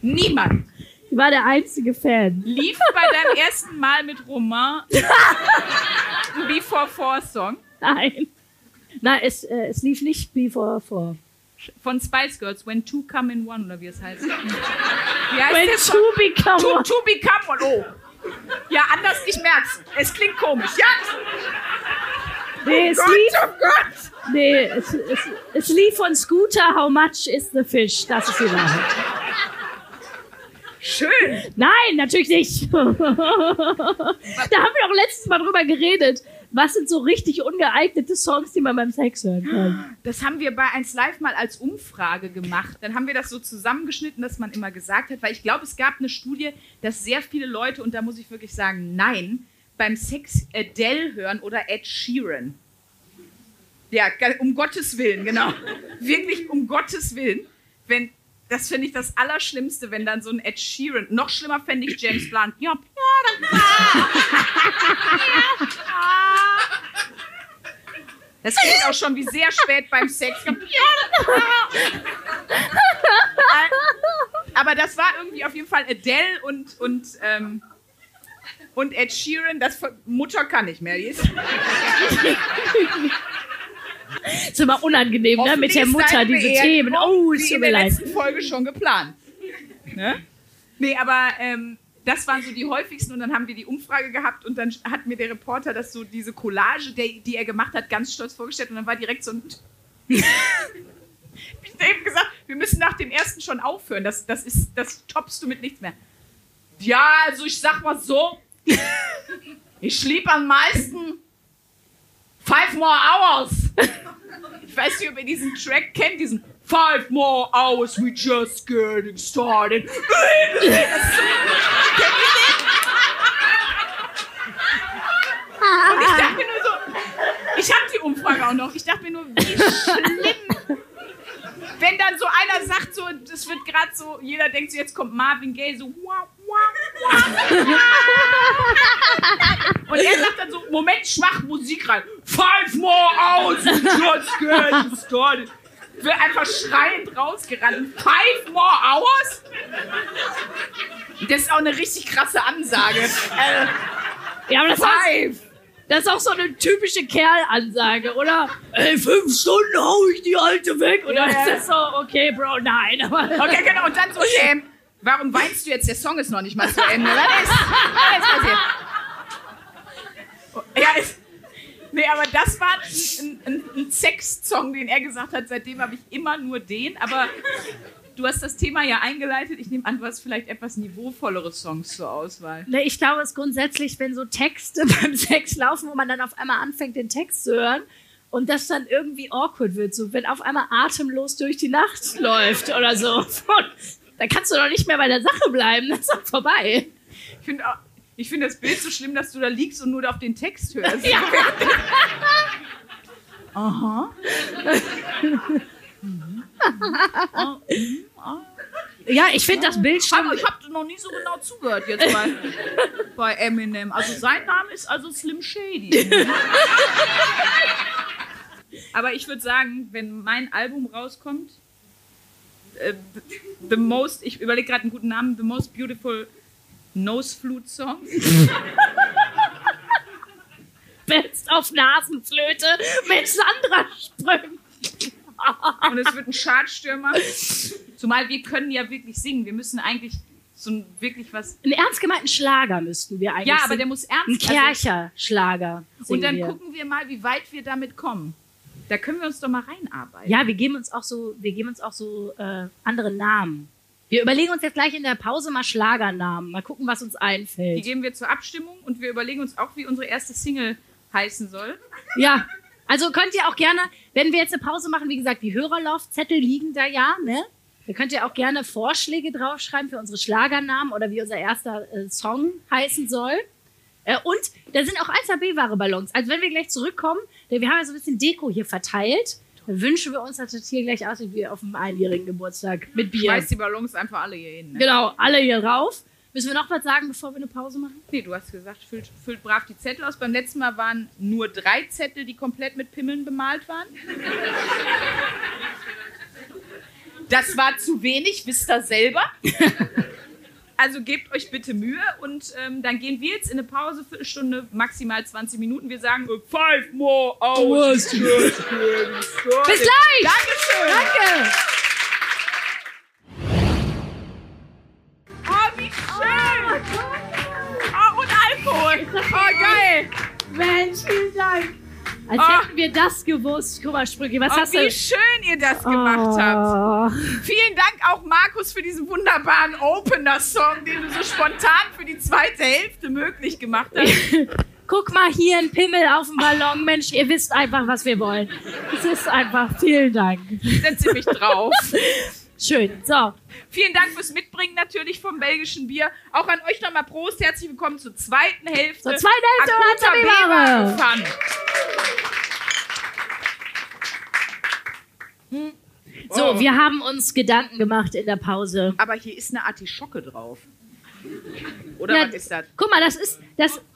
Niemand. Ich war der einzige Fan. Lief bei deinem ersten Mal mit Romain ein B44-Song Nein. Nein, es, äh, es lief nicht B44. Von Spice Girls, When Two Come in One, oder wie es heißt. Wie heißt When Song? two become one. to become one. Oh. Ja, anders, ich merk's. Es klingt komisch. Ja, Nee, es Gott, lief, oh Gott. nee, es, es, es lief von Scooter How Much is the Fish? Das ist die Wahrheit. Schön. Nein, natürlich nicht. da haben wir doch letztes Mal drüber geredet. Was sind so richtig ungeeignete Songs, die man beim Sex hören kann? Das haben wir bei 1 Live mal als Umfrage gemacht. Dann haben wir das so zusammengeschnitten, dass man immer gesagt hat, weil ich glaube, es gab eine Studie, dass sehr viele Leute, und da muss ich wirklich sagen, nein, beim Sex Adele hören oder Ed Sheeran. Ja, um Gottes Willen, genau. Wirklich um Gottes Willen. Wenn, das finde ich das Allerschlimmste, wenn dann so ein Ed Sheeran, noch schlimmer fände ich James Blunt. Ja, Das klingt auch schon wie sehr spät beim Sex. Aber das war irgendwie auf jeden Fall Adele und, und, ähm, und Ed Sheeran. Das Mutter kann nicht mehr. Die ist, ist immer unangenehm, ne? Mit der ist Mutter, diese Themen. Oh, es wie tut in mir der leid. letzten Folge schon geplant. Ne? Nee, aber ähm, das waren so die häufigsten und dann haben wir die Umfrage gehabt und dann hat mir der Reporter das so, diese Collage, der, die er gemacht hat, ganz stolz vorgestellt und dann war direkt so ein... ich hab eben gesagt, wir müssen nach dem ersten schon aufhören, das, das, ist, das toppst du mit nichts mehr. Ja, also ich sag mal so, ich schlieb am meisten Five More Hours. Ich weiß nicht, ob ihr diesen Track kennt, diesen Five More Hours, we just getting started. Kennt ihr den? Und ich dachte mir nur so, ich habe die Umfrage auch noch, ich dachte mir nur, wie schlimm. Wenn dann so einer sagt, so, das wird gerade so, jeder denkt so, jetzt kommt Marvin Gaye, so, wow. Und er sagt dann so, Moment, schwach Musik rein. Five more hours, we just getting started. Wird einfach schreiend rausgerannt. Five more hours? Das ist auch eine richtig krasse Ansage. Äh, Ja, aber das, five. das ist auch so eine typische Kerl-Ansage, oder? Ey, fünf Stunden hau ich die Alte weg. Oder Ja, ist das so, okay, Bro, nein. Okay, genau. Und dann so, ähm, warum weinst du jetzt? Der Song ist noch nicht mal zu Ende. Was ist, was ist passiert? Oh, Ja, ist, nee, aber das war ein, ein, ein Sex-Song, den er gesagt hat. Seitdem habe ich immer nur den. Aber du hast das Thema ja eingeleitet. Ich nehme an, du hast vielleicht etwas niveauvollere Songs zur Auswahl. Ne, ich glaube, es ist grundsätzlich, wenn so Texte beim Sex laufen, wo man dann auf einmal anfängt, den Text zu hören und das dann irgendwie awkward wird, so wenn auf einmal atemlos durch die Nacht läuft oder so. Dann kannst du doch nicht mehr bei der Sache bleiben, das ist doch vorbei. Ich finde ich finde das Bild so schlimm, dass du da liegst und nur auf den Text hörst. Ja. Aha. Ja, ich finde das Bild Ich schon. habe hab noch nie so genau zugehört jetzt bei, bei Eminem. Also sein Name ist also Slim Shady. Aber ich würde sagen, wenn mein Album rauskommt, äh, The Most, ich überlege gerade einen guten Namen, The Most Beautiful Nose Flute Song. Best auf Nasenflöte mit Sandra Spröng. Und es wird ein Chartstürmer. Zumal wir können ja wirklich singen. Wir müssen eigentlich So ein wirklich was. Einen ernst gemeinten Schlager müssten wir eigentlich Ja, aber singen. der muss Ein ernst. Also, Kercher-Schlager. und singen dann wir. gucken wir mal, wie weit wir damit kommen. Da können wir uns doch mal reinarbeiten. Ja, wir geben uns auch so, wir geben uns auch so äh, andere Namen. Wir überlegen uns jetzt gleich in der Pause mal Schlagernamen. Mal gucken, was uns Die einfällt. geben wir zur Abstimmung und wir überlegen uns auch, wie unsere erste Single heißen soll. Ja, also könnt ihr auch gerne, wenn wir jetzt eine Pause machen, wie gesagt, die Hörerlaufzettel liegen da ja, ne? Da könnt ihr auch gerne Vorschläge draufschreiben für unsere Schlagernamen oder wie unser erster äh, Song heißen soll. Äh, und da sind auch 1AB-Ware-Ballons. Also wenn wir gleich zurückkommen, denn wir haben ja so ein bisschen Deko hier verteilt, dann wünschen wir uns, dass das hier gleich aussieht wie auf einem einjährigen Geburtstag mit Bier. Schmeiß die Ballons einfach alle hier hin. Ne? Genau, alle hier drauf. Müssen wir noch was sagen, bevor wir eine Pause machen? Nee, du hast gesagt, füllt, füllt brav die Zettel aus. Beim letzten Mal waren nur drei Zettel, die komplett mit Pimmeln bemalt waren. Das war zu wenig, wisst ihr selber. Also gebt euch bitte Mühe und ähm, dann gehen wir jetzt in eine Pause, Viertelstunde, maximal 20 Minuten. Wir sagen five more hours. Bis gleich! Dankeschön. Danke! Oh, wie schön. Oh, und Alkohol. Oh, geil. Mensch, vielen Dank! Als Ah. hätten wir das gewusst. Guck mal, Sprüche, was Oh, hast wie du? schön ihr das gemacht habt. Oh. Vielen Dank auch Markus für diesen wunderbaren Opener-Song, den du so spontan für die zweite Hälfte möglich gemacht hast. Guck mal hier, ein Pimmel auf dem Ballon. Mensch, ihr wisst einfach, was wir wollen. Es ist einfach, vielen Dank. Setze mich drauf. Schön. So, Vielen Dank fürs Mitbringen natürlich vom belgischen Bier. Auch an euch nochmal Prost. Herzlich willkommen zur zweiten Hälfte. Zur zweiten Hälfte B-Ware Fun. so Oh. wir haben uns Gedanken gemacht in der Pause. Aber hier ist eine Artischocke drauf. Oder Ja, was ist das? Guck mal, das ist, das,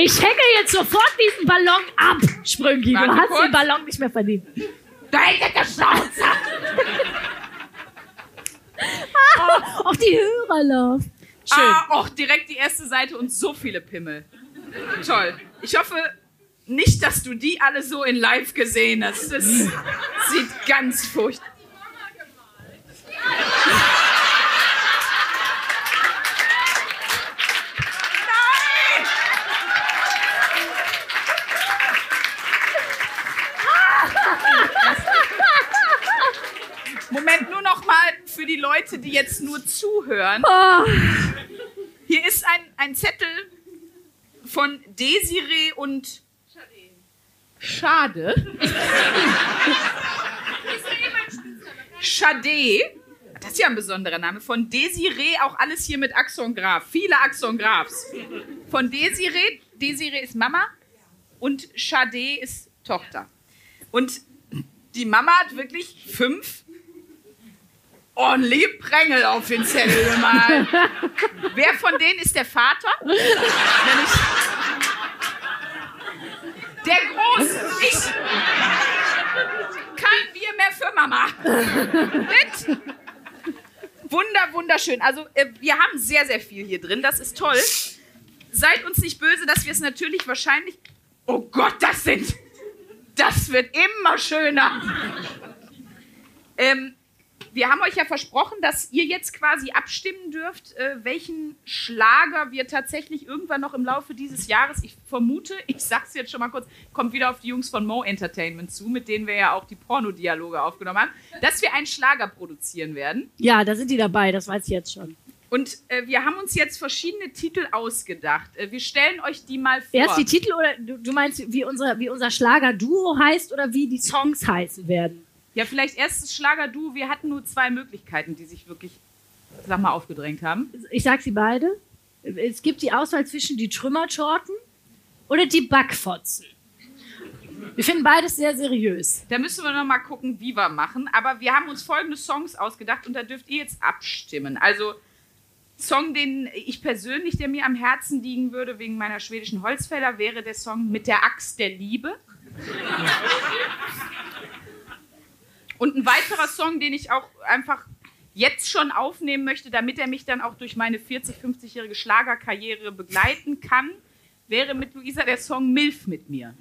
Ich hänge jetzt sofort diesen Ballon ab, Sprünki. Du Warte hast kurz. den Ballon nicht mehr verdient. Da hängt der Schnauze! Auf die Hörerlauf. Schön. Ah, och, direkt die erste Seite und so viele Pimmel. Toll. Ich hoffe nicht, dass du die alle so in live gesehen hast. Das sieht ganz furchtbar. Nein! Die Leute, die jetzt nur zuhören. Oh, Hier ist ein, ein Zettel von Desiree und Schade. Schade. Das ist ja ein besonderer Name. Von Desiree, auch alles hier mit Axon Graf. Viele Axon Grafs. Von Desiree, Desiree ist Mama und Schade ist Tochter. Und die Mama hat wirklich fünf ordentliche Prängel auf den Zettel gemalt. Wer von denen ist der Vater? Der Große. Ich. Kein Bier mehr für Mama. Mit. Wunder, wunderschön. Also, äh, wir haben sehr, sehr viel hier drin. Das ist toll. Seid uns nicht böse, dass wir es natürlich wahrscheinlich. Oh Gott, das sind. Das wird immer schöner. Ähm, wir haben euch ja versprochen, dass ihr jetzt quasi abstimmen dürft, äh, welchen Schlager wir tatsächlich irgendwann noch im Laufe dieses Jahres, ich vermute, ich sag's jetzt schon mal kurz, kommt wieder auf die Jungs von Mo Entertainment zu, mit denen wir ja auch die Pornodialoge aufgenommen haben, dass wir einen Schlager produzieren werden. ja, da sind die dabei, das weiß ich jetzt schon. Und äh, wir haben uns jetzt verschiedene Titel ausgedacht. Äh, wir stellen euch die mal vor. Erst die Titel oder du, du meinst, wie unser, wie unser Schlager-Duo heißt oder wie die Songs heißen werden? Ja, vielleicht erstes Schlager-Du. Wir hatten nur zwei Möglichkeiten, die sich wirklich, sag mal, aufgedrängt haben. Ich sag sie beide. Es gibt die Auswahl zwischen die Trümmertorten oder die Backfotzen. Wir finden beides sehr seriös. Da müssen wir noch mal gucken, wie wir machen. Aber wir haben uns folgende Songs ausgedacht und da dürft ihr jetzt abstimmen. Also Song, den ich persönlich, der mir am Herzen liegen würde, wegen meiner schwedischen Holzfäller, wäre der Song Mit der Axt der Liebe. Und ein weiterer Song, den ich auch einfach jetzt schon aufnehmen möchte, damit er mich dann auch durch meine 40, 50-jährige Schlagerkarriere begleiten kann, wäre mit Luisa der Song Milf mit mir.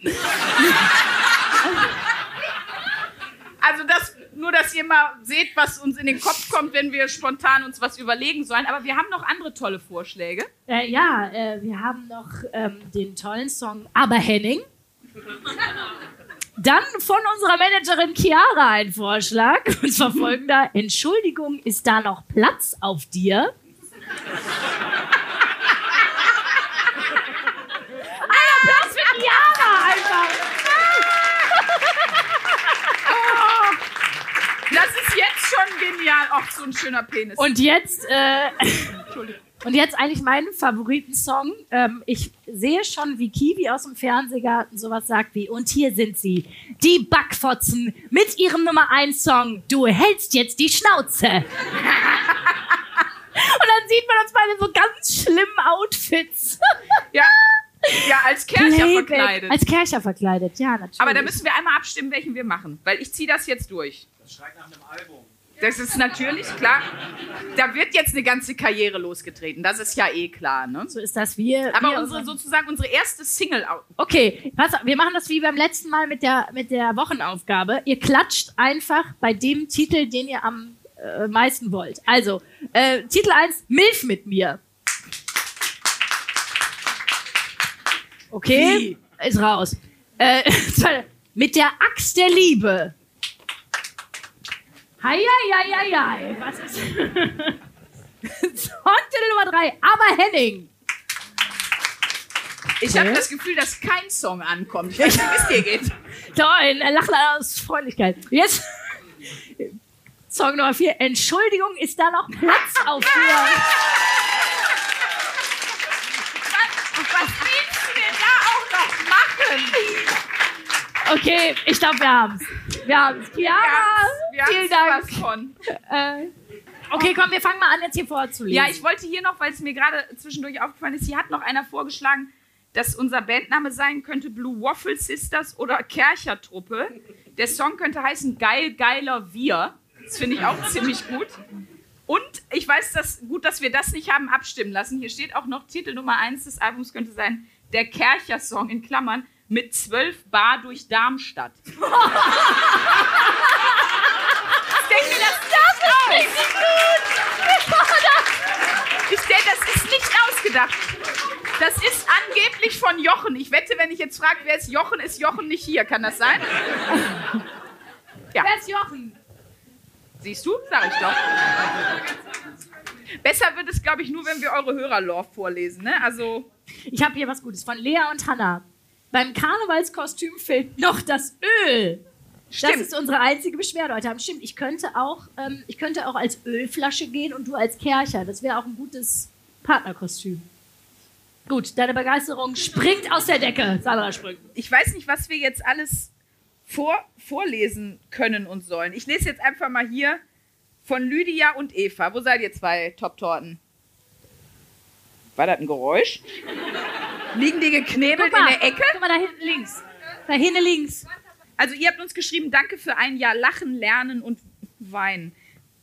Also das, nur, dass ihr mal seht, was uns in den Kopf kommt, wenn wir spontan uns was überlegen sollen. Aber wir haben noch andere tolle Vorschläge. Äh, ja, äh, wir haben noch ähm, den tollen Song Aber Henning. Dann von unserer Managerin Chiara ein Vorschlag. Und zwar folgender. Entschuldigung, ist da noch Platz auf dir? ah, Platz für Chiara einfach. Das ist jetzt schon genial. Ach, so ein schöner Penis. Und jetzt, äh, und jetzt eigentlich mein Favoritensong. Ähm, ich sehe schon, wie Kiwi aus dem Fernsehgarten sowas sagt wie, und hier sind sie, die Backfotzen mit ihrem Nummer 1 Song, du hältst jetzt die Schnauze. und dann sieht man uns beide in so ganz schlimmen Outfits. ja, ja, als Kercher Playback. verkleidet. Als Kercher verkleidet, ja, natürlich. Aber da müssen wir einmal abstimmen, welchen wir machen. Weil ich ziehe das jetzt durch. Das schreit nach einem Album. Das ist natürlich klar. Da wird jetzt eine ganze Karriere losgetreten. Das ist ja eh klar, ne? so ist das wir. Aber wir unsere, sozusagen unsere erste Single. Okay, pass auf, wir machen das wie beim letzten Mal mit der, mit der Wochenaufgabe. Ihr klatscht einfach bei dem Titel, den ihr am äh, meisten wollt. Also, äh, Titel 1, Milf mit mir. Okay, ist raus. Äh, mit der Axt der Liebe. Hei, hei, hei, hei. Was ist... Songtitel Nummer 3, aber Henning. Ich habe das Gefühl, dass kein Song ankommt. Ich weiß nicht, wie es dir geht. Toll, er lacht aus Freundlichkeit. Jetzt Song Nummer 4. Entschuldigung, ist da noch Platz auf dir? Was willst du denn da auch noch machen? Okay, ich glaube, wir haben's. Wir haben's. Chiara, Haben's vielen Dank. was von. Äh, okay, komm, wir fangen mal an, jetzt hier vorzulesen. Ja, ich wollte hier noch, weil es mir gerade zwischendurch aufgefallen ist, hier hat noch einer vorgeschlagen, dass unser Bandname sein könnte Blue Waffle Sisters oder Kercher Truppe. Der Song könnte heißen Geil, geiler Wir. Das finde ich auch ziemlich gut. Und ich weiß das gut, dass wir das nicht haben abstimmen lassen. Hier steht auch noch Titel Nummer 1 des Albums könnte sein Der Kercher Song in Klammern mit 12 Bar durch Darmstadt. mir, das das ist richtig gut. Ich denke, das ist nicht ausgedacht. Das ist angeblich von Jochen. Ich wette, wenn ich jetzt frage, wer ist Jochen, ist Jochen nicht hier. Kann das sein? Ja. Wer ist Jochen? Siehst du? Sag ich doch. Besser wird es, glaube ich, nur, wenn wir eure Hörerlore vorlesen. Ne? Also, Ich habe hier was Gutes von Lea und Hannah. Beim Karnevalskostüm fehlt noch das Öl. Das Stimmt. ist unsere einzige Beschwerde heute Abend. Stimmt, ich könnte auch, ähm, ich könnte auch als Ölflasche gehen und du als Kercher. Das wäre auch ein gutes Partnerkostüm. Gut, deine Begeisterung springt aus der Decke. Sandra springt. ich weiß nicht, was wir jetzt alles vor, vorlesen können und sollen. Ich lese jetzt einfach mal hier von Lydia und Eva. Wo seid ihr zwei Top-Torten? War das ein Geräusch? Liegen die geknebelt in der Ecke? Guck mal, da hinten links. Da hinten links. Also ihr habt uns geschrieben, danke für ein Jahr Lachen, Lernen und Weinen.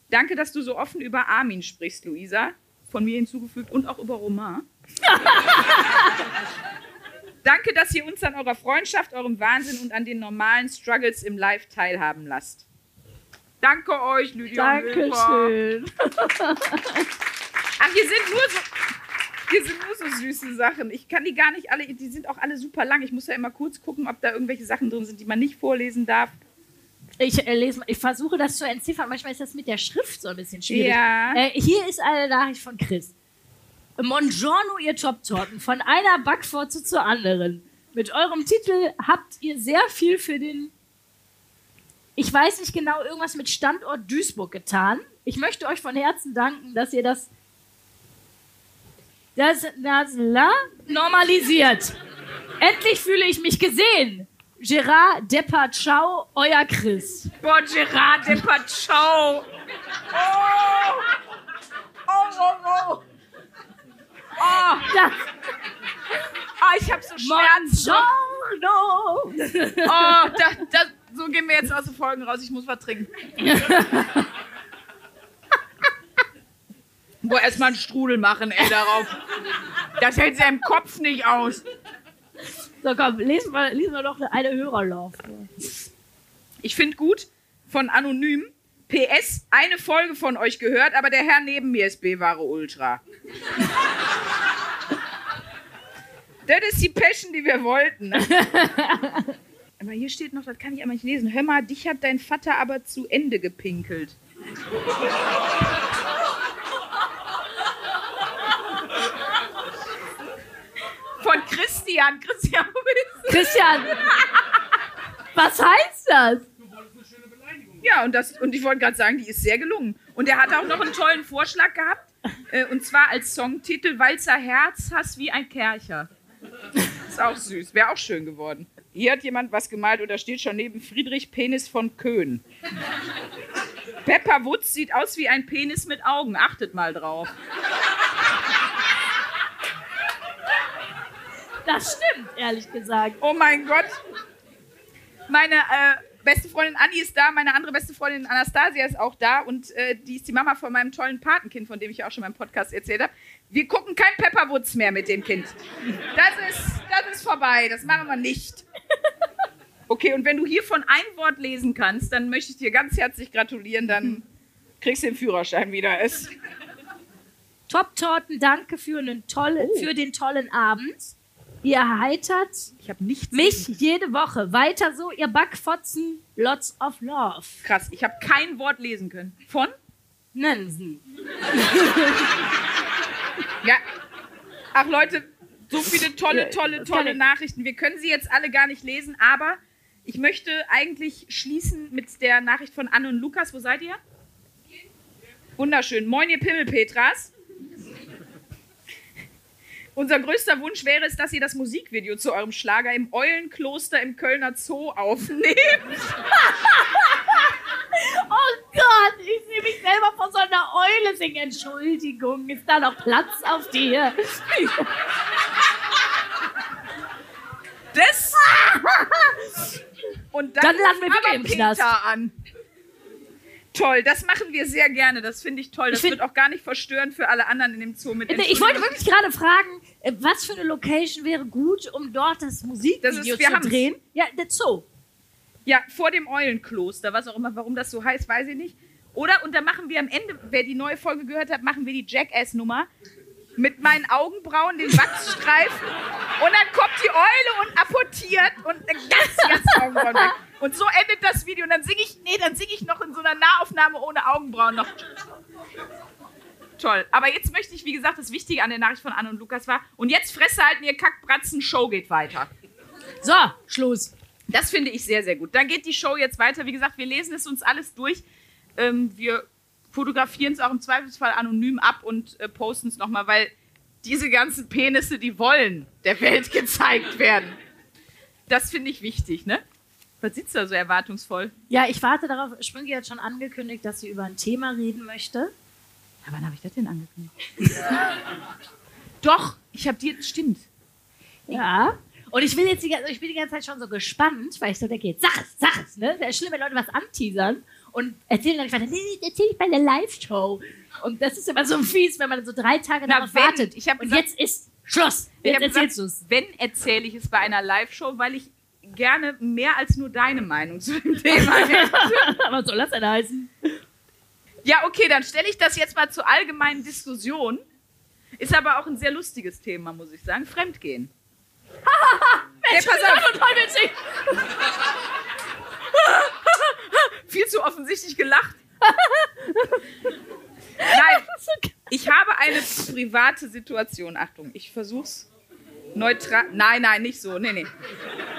Danke, dass du so offen über Armin sprichst, Luisa. Von mir hinzugefügt und auch über Romain. danke, dass ihr uns an eurer Freundschaft, eurem Wahnsinn und an den normalen Struggles im Live teilhaben lasst. Danke euch, Lydia. Dankeschön. Ach, hier sind nur so. Hier sind nur so süße Sachen. Ich kann die gar nicht alle, die sind auch alle super lang. Ich muss ja immer kurz gucken, ob da irgendwelche Sachen drin sind, die man nicht vorlesen darf. Ich, äh, lese, ich versuche das zu entziffern. Manchmal ist das mit der Schrift so ein bisschen schwierig. Ja. Äh, hier ist eine Nachricht von Chris. Buongiorno, ihr Top-Torten. Von einer Backfotze zur anderen. Mit eurem Titel habt ihr sehr viel für den, ich weiß nicht genau, irgendwas mit Standort Duisburg getan. Ich möchte euch von Herzen danken, dass ihr das, das, das la normalisiert. Endlich fühle ich mich gesehen. Gerard Deppard, ciao, euer Chris. Boah, Gerard Depardieu. Oh! Oh, oh, oh. Oh, Das, oh ich hab so Schmerzen. Oh, da, da, so gehen wir jetzt aus den Folgen raus. Ich muss was trinken. Boah, erstmal einen Strudel machen, ey, darauf. Das hält sie im Kopf nicht aus. So, komm, lesen wir, lesen wir doch eine Hörerlauf. Ich finde gut von Anonym. PS, eine Folge von euch gehört, aber der Herr neben mir ist B-Ware Ultra. das ist die Passion, die wir wollten. Ne? aber hier steht noch, das kann ich aber nicht lesen. Hör mal, dich hat dein Vater aber zu Ende gepinkelt. Von Christian. Christian, wo du? Christian, was heißt das? Ja, und, das, und ich wollte gerade sagen, die ist sehr gelungen. Und er hat auch noch einen tollen Vorschlag gehabt. Äh, und zwar als Songtitel Walzer Herz, Hass wie ein Kercher. Ist auch süß. Wäre auch schön geworden. Hier hat jemand was gemalt und da steht schon neben Friedrich Penis von Köhn. Pepper Woods sieht aus wie ein Penis mit Augen. Achtet mal drauf. Das stimmt, ehrlich gesagt. Oh mein Gott. Meine äh, beste Freundin Anni ist da, meine andere beste Freundin Anastasia ist auch da und äh, die ist die Mama von meinem tollen Patenkind, von dem ich auch schon mal im Podcast erzählt habe. Wir gucken kein Pepperwoods mehr mit dem Kind. Das ist, das ist vorbei, das machen wir nicht. Okay, und wenn du hiervon ein Wort lesen kannst, dann möchte ich dir ganz herzlich gratulieren, dann kriegst du den Führerschein wieder. Es, Top-Torten, danke für, einen tolle, Oh. für den tollen Abend. Ihr erheitert ich habe nichts. mich jede Woche. Weiter so, ihr Backfotzen. Lots of love. Krass, ich habe kein Wort lesen können. Von? Nansen. Ja. Ach Leute, so viele tolle, tolle, tolle ich. Nachrichten. Wir können sie jetzt alle gar nicht lesen, aber ich möchte eigentlich schließen mit der Nachricht von Anne und Lukas. Wo seid ihr? Wunderschön. Moin, ihr Pimmelpetras. Unser größter Wunsch wäre es, dass ihr das Musikvideo zu eurem Schlager im Eulenkloster im Kölner Zoo aufnehmt. Oh Gott, ich sehe mich selber vor so einer Eule singen. Entschuldigung, ist da noch Platz auf dir? Das. Und dann, Dann landen wir wieder im Peter Knast. an. Toll, das machen wir sehr gerne. Das finde ich toll. Das Ich wird auch gar nicht verstörend für alle anderen in dem Zoo mit. Ich wollte wirklich gerade fragen, äh, was für eine Location wäre gut, um dort das Musikvideo Das ist- zu drehen? Ja, der Zoo. Ja, vor dem Eulenkloster, was auch immer, warum das so heißt, weiß ich nicht. Oder, und dann machen wir am Ende, wer die neue Folge gehört hat, machen wir die Jackass-Nummer mit meinen Augenbrauen, den Wachsstreifen und dann kommt die Eule und apportiert und dann ganz, ganz Augenbrauen weg. Und so endet das Video und dann singe ich, nee, dann singe ich noch in so einer Nahaufnahme ohne Augenbrauen noch. Toll. Aber jetzt möchte ich, wie gesagt, das Wichtige an der Nachricht von Anne und Lukas war, und jetzt Fresse halten, ihr Kackbratzen, Show geht weiter. So, Schluss. Das finde ich sehr, sehr gut. Dann geht die Show jetzt weiter. Wie gesagt, wir lesen es uns alles durch. Ähm, wir fotografieren es auch im Zweifelsfall anonym ab und äh, posten es nochmal, weil diese ganzen Penisse, die wollen der Welt gezeigt werden. Das finde ich wichtig, ne? Was sitzt da so erwartungsvoll? Ja, ich warte darauf. Sprünge hat schon angekündigt, dass sie über ein Thema reden möchte. Ja, wann habe ich das denn angekündigt? Doch, ich habe dir, stimmt. Ja. Und ich will jetzt die, ganze- ich bin die ganze Zeit schon so gespannt, weil ich so denke, sag es, sag es, ne? Wäre schlimm, wenn Leute was anteasern und erzählen dann weiter, nee, erzähl ich bei der Live-Show. Und das ist immer so fies, wenn man so drei Tage Na, darauf wenn. wartet. Und gesagt- jetzt ist Schluss. Jetzt erzählst du es. wenn erzähle ich es bei einer Live-Show, weil ich gerne mehr als nur deine Meinung zu dem Thema hätte. Was soll das denn heißen? Ja, okay, dann stelle ich das jetzt mal zur allgemeinen Diskussion. Ist aber auch ein sehr lustiges Thema, muss ich sagen. Fremdgehen. hey, pass auf. viel zu offensichtlich gelacht. Nein, ich habe eine private Situation. Achtung, ich versuch's neutral. Nein, nein, nicht so. Nee, nee.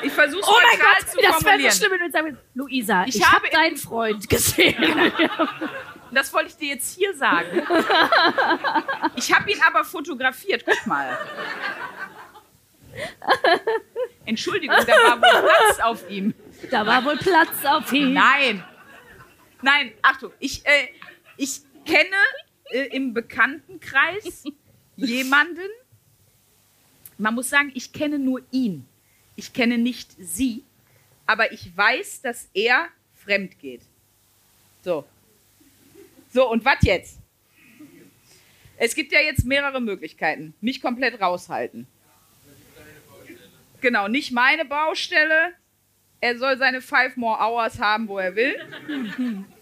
Ich versuch's Oh mein neutral Gott, zu das wäre formulieren. so schlimm, wenn du Luisa, ich, Ich habe in- deinen Freund gesehen. Das wollte ich dir jetzt hier sagen. Ich habe ihn aber fotografiert. Guck mal. Entschuldigung, da war wohl Platz auf ihm. da war wohl Platz auf ihn. Nein. Nein, Achtung. Ich, äh, ich kenne äh, im Bekanntenkreis jemanden. Man muss sagen, ich kenne nur ihn. Ich kenne nicht sie. Aber ich weiß, dass er fremd geht. So. So, und was jetzt? Es gibt ja jetzt mehrere Möglichkeiten. Mich komplett raushalten. Genau, nicht meine Baustelle. Er soll seine five more hours haben, wo er will.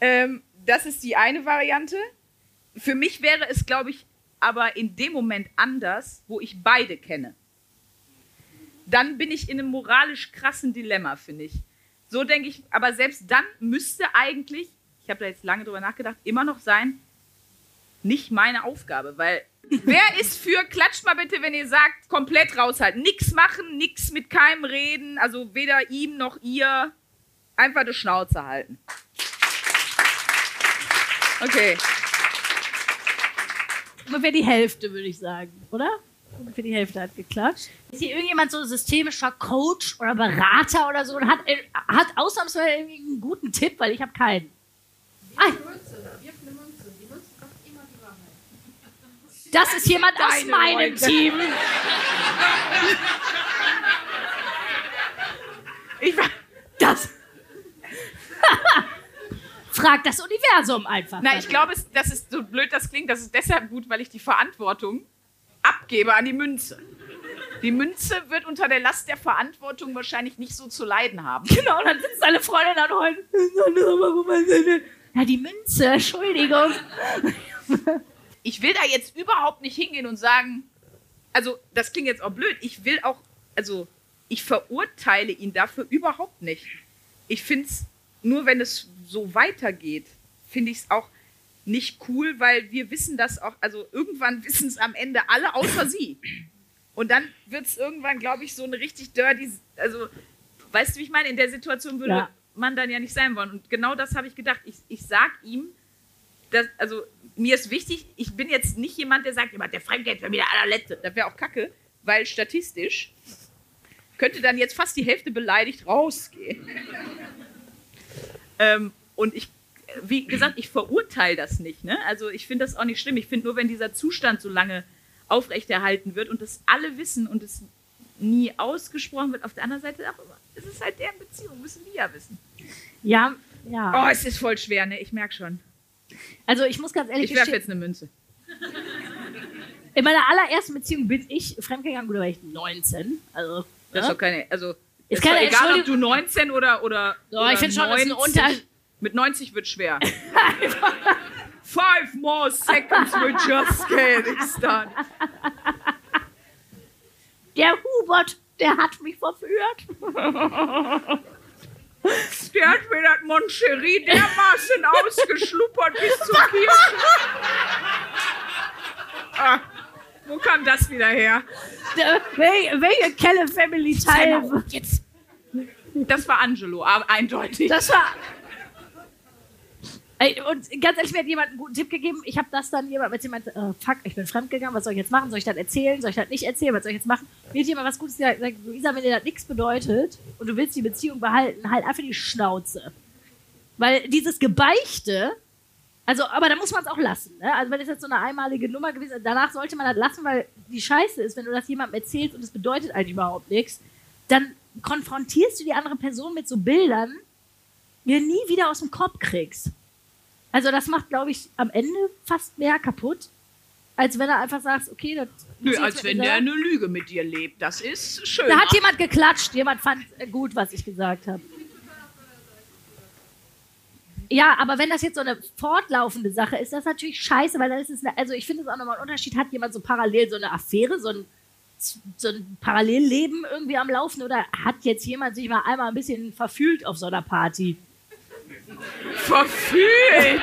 ähm, das ist die eine Variante. Für mich wäre es, glaube ich, aber in dem Moment anders, wo ich beide kenne. Dann bin ich in einem moralisch krassen Dilemma, finde ich. So denke ich, aber selbst dann müsste eigentlich, ich habe da jetzt lange drüber nachgedacht, immer noch sein, nicht meine Aufgabe, weil wer ist für, klatscht mal bitte, wenn ihr sagt, komplett raushalten. Nix machen, nix mit keinem reden, also weder ihm noch ihr, einfach die Schnauze halten. Okay. Ungefähr die Hälfte, würde ich sagen, oder? Ungefähr die Hälfte hat geklatscht. Ist hier irgendjemand so systemischer Coach oder Berater oder so und hat, äh, hat ausnahmsweise irgendwie einen guten Tipp, weil ich habe keinen. Ah, das ist jemand aus meinem Leute. Team. Ich, war- Das. Frag das Universum einfach. na, ich glaube, das ist so blöd, das klingt, das ist deshalb gut, weil ich die Verantwortung abgebe an die Münze. Die Münze wird unter der Last der Verantwortung wahrscheinlich nicht so zu leiden haben. Genau, dann sitzt deine Freundin da und heult. Ja, die Münze, Entschuldigung. ich will da jetzt überhaupt nicht hingehen und sagen, also das klingt jetzt auch blöd, ich will auch, also ich verurteile ihn dafür überhaupt nicht. Ich finde es, nur wenn es so weitergeht, finde ich es auch nicht cool, weil wir wissen das auch, also irgendwann wissen es am Ende alle außer sie. Und dann wird es irgendwann, glaube ich, so eine richtig dirty, also weißt du, wie ich meine, in der Situation würde Ja. man dann ja nicht sein wollen. Und genau das habe ich gedacht. Ich, ich sag ihm, dass, also mir ist wichtig, ich bin jetzt nicht jemand, der sagt, der Fremdgeld wäre mir der allerletzte. Das wäre auch kacke, weil statistisch könnte dann jetzt fast die Hälfte beleidigt rausgehen. Ähm, und ich, wie gesagt, ich verurteile das nicht. Ne? Also ich finde das auch nicht schlimm. Ich finde nur, wenn dieser Zustand so lange aufrechterhalten wird und das alle wissen und es nie ausgesprochen wird, auf der anderen Seite auch immer, es ist halt deren Beziehung, müssen die ja wissen. Ja, ja. Oh, es ist voll schwer, ne? Ich merke schon. Also ich muss ganz ehrlich Ich werfe jetzt eine Münze. in meiner allerersten Beziehung bin ich fremdgegangen, oder war ich 19. Also, Das ist ja? doch keine, also Doch keine egal, ob du 19 oder oder, So, oder ich finde schon, das ist ein 90. Unter- Mit 90 wird schwer. Five more seconds will just get it done. Der Hubert, der hat mich verführt. Der hat mir das Moncherie dermaßen ausgeschluppert bis zur Kirche. Ah, wo kam das wieder her? Der, wel- welche Kelle Family Teil? Jetzt. Das war Angelo, aber eindeutig. Das war. Ey, und ganz ehrlich, mir hat jemand einen guten Tipp gegeben. Ich habe das dann jemand, als jemand, äh, fuck, ich bin fremdgegangen, was soll ich jetzt machen? Soll ich das erzählen? Soll ich das nicht erzählen? Was soll ich jetzt machen? Mir hat jemand was Gutes gesagt, Luisa, wenn dir das nichts bedeutet und du willst die Beziehung behalten, halt einfach die Schnauze. Weil dieses Gebeichte, also, aber da muss man es auch lassen. Ne? Also, wenn es jetzt so eine einmalige Nummer gewesen ist, danach sollte man das lassen, weil die Scheiße ist, wenn du das jemandem erzählst und es bedeutet eigentlich überhaupt nichts, dann konfrontierst du die andere Person mit so Bildern, die du nie wieder aus dem Kopf kriegst. Also, das macht, glaube ich, am Ende fast mehr kaputt, als wenn du einfach sagst, okay, das. Nö, als wenn der eine Lüge mit dir lebt. Das ist schön. Da hat jemand geklatscht, jemand fand gut, was ich gesagt habe. Ja, aber wenn das jetzt so eine fortlaufende Sache ist, das natürlich scheiße, weil dann ist es, eine, also ich finde es auch nochmal ein Unterschied, hat jemand so parallel so eine Affäre, so ein, so ein Parallelleben irgendwie am Laufen oder hat jetzt jemand sich mal einmal ein bisschen verfühlt auf so einer Party? Verfühlt!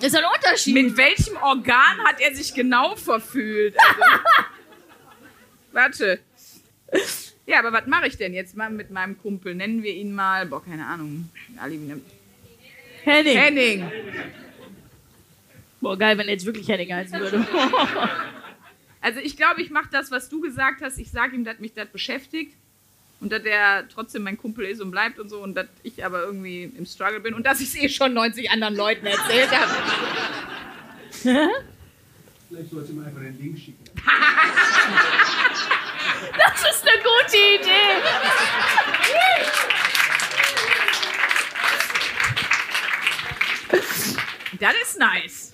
Das ist ein Unterschied. Mit welchem Organ hat er sich genau verfühlt? Also, warte. Ja, aber was mache ich denn jetzt mal mit meinem Kumpel? Nennen wir ihn mal, boah, keine Ahnung. Henning. Henning. Boah, geil, wenn er jetzt wirklich Henning heißen würde. Also ich glaube, ich mache das, was du gesagt hast. Ich sage ihm, dass mich das beschäftigt und dass er trotzdem mein Kumpel ist und bleibt und so und dass ich aber irgendwie im Struggle bin und dass ich es eh schon 90 anderen Leuten erzählt habe. Vielleicht sollte man einfach einen Link schicken. Das ist eine gute Idee. Das ist nice.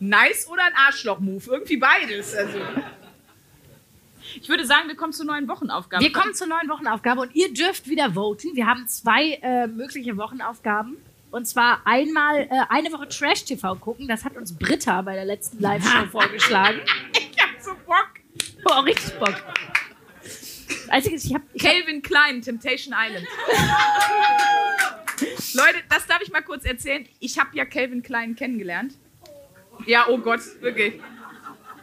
nice oder ein Arschloch-Move. Irgendwie beides. Also. Ich würde sagen, wir kommen zur neuen Wochenaufgabe. Wir kommen zur neuen Wochenaufgabe und ihr dürft wieder voten. Wir haben zwei äh, mögliche Wochenaufgaben. Und zwar einmal äh, eine Woche Trash TV gucken. Das hat uns Britta bei der letzten Live-Show vorgeschlagen. Ich hab so Bock. Oh, richtig Bock. Einziges, ich hab, ich hab, Calvin Klein, Temptation Island. Leute, das darf ich mal kurz erzählen. Ich habe ja Calvin Klein kennengelernt. Ja, oh Gott, wirklich.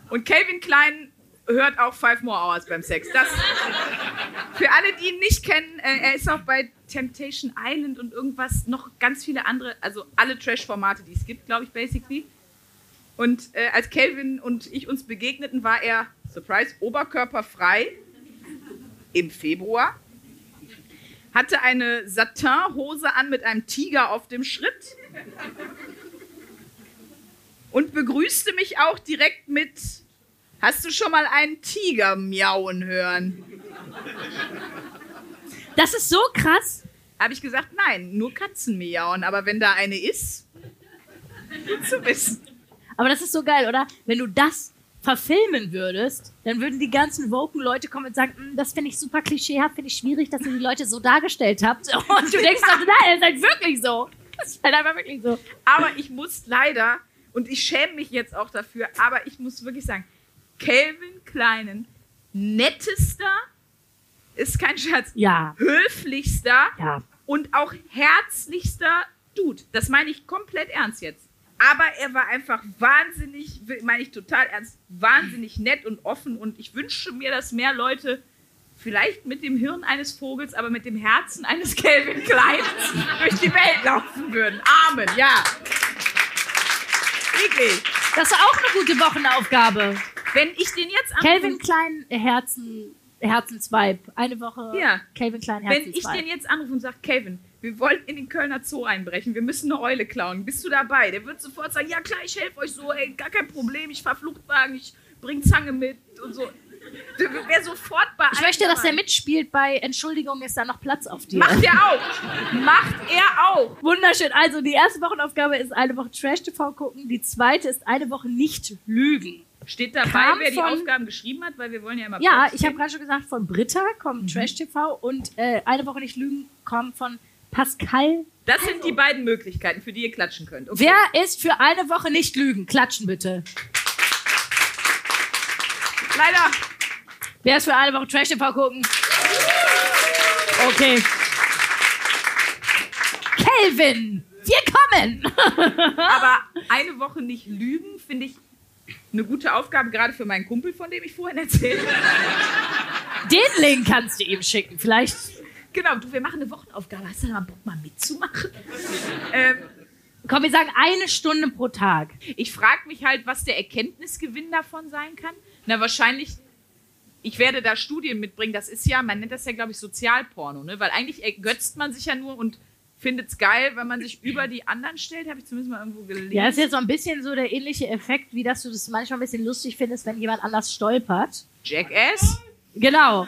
Und Calvin Klein hört auch Five More Hours beim Sex. Das für alle, die ihn nicht kennen, äh, er ist auch bei Temptation Island und irgendwas, noch ganz viele andere, also alle Trash-Formate, die es gibt, glaube ich, basically. Und äh, als Calvin und ich uns begegneten, war er, Surprise, oberkörperfrei im Februar. Hatte eine Satin-Hose an mit einem Tiger auf dem Schritt. Und begrüßte mich auch direkt mit: Hast du schon mal einen Tiger miauen hören? das ist so krass. Habe ich gesagt: Nein, nur Katzen miauen. Aber wenn da eine ist, gut zu wissen. Aber das ist so geil, oder? Wenn du das verfilmen würdest, dann würden die ganzen woken Leute kommen und sagen, "Mm, das finde ich super klischeehaft, finde ich schwierig, dass ihr die Leute so dargestellt habt. Und du denkst doch, nein, das ist halt wirklich so. Das ist halt einfach wirklich so. Aber ich muss leider, und ich schäme mich jetzt auch dafür, aber ich muss wirklich sagen, Calvin Kleinen, nettester, ist kein Scherz, Ja, höflichster ja. und auch herzlichster Dude. Das meine ich komplett ernst jetzt. Aber er war einfach wahnsinnig, meine ich total ernst, wahnsinnig nett und offen. Und ich wünsche mir, dass mehr Leute vielleicht mit dem Hirn eines Vogels, aber mit dem Herzen eines Calvin Kleins durch die Welt laufen würden. Amen, ja. Wirklich. Das ist auch eine gute Wochenaufgabe. Wenn ich den jetzt Calvin Klein Herzen, Herzensvibe. Eine Woche Ja. Calvin Klein Wenn ich Herzensvibe. den jetzt anrufe und sage, Calvin, wir wollen in den Kölner Zoo einbrechen, wir müssen eine Eule klauen, bist du dabei? Der wird sofort sagen, ja klar, ich helfe euch so, ey, gar kein Problem, ich fahr Fluchtwagen, ich bring Zange mit und so. Der wäre sofort bei Ich möchte, dass er mitspielt bei Entschuldigung, ist da noch Platz auf dir. Macht er auch. Macht er auch. Wunderschön. Also die erste Wochenaufgabe ist eine Woche Trash-TV gucken. Die zweite ist eine Woche nicht lügen. Steht dabei, Kam wer die von- Aufgaben geschrieben hat, weil wir wollen ja immer Ja, ich habe gerade schon gesagt, von Britta kommt Trash-TV und äh, eine Woche nicht lügen kommt von Pascal. Das sind die beiden Möglichkeiten, für die ihr klatschen könnt. Okay. Wer ist für eine Woche nicht lügen? Klatschen bitte. Leider. Wer ist für eine Woche Trash-TV gucken? Okay. Kelvin, wir kommen. Aber eine Woche nicht lügen, finde ich eine gute Aufgabe, gerade für meinen Kumpel, von dem ich vorhin erzählt habe. Den Link kannst du ihm schicken. Vielleicht. Genau, du, wir machen eine Wochenaufgabe. Hast du da mal Bock, mal mitzumachen? ähm, Komm, wir sagen eine Stunde pro Tag. ich frage mich halt, was der Erkenntnisgewinn davon sein kann. Na, wahrscheinlich, ich werde da Studien mitbringen. Das ist ja, man nennt das ja, glaube ich, Sozialporno, ne? Weil eigentlich ergötzt man sich ja nur und findet es geil, wenn man sich über die anderen stellt. Habe ich zumindest mal irgendwo gelesen. Ja, ist jetzt so ein bisschen so der ähnliche Effekt, wie dass du das manchmal ein bisschen lustig findest, wenn jemand anders stolpert. Jackass? Genau.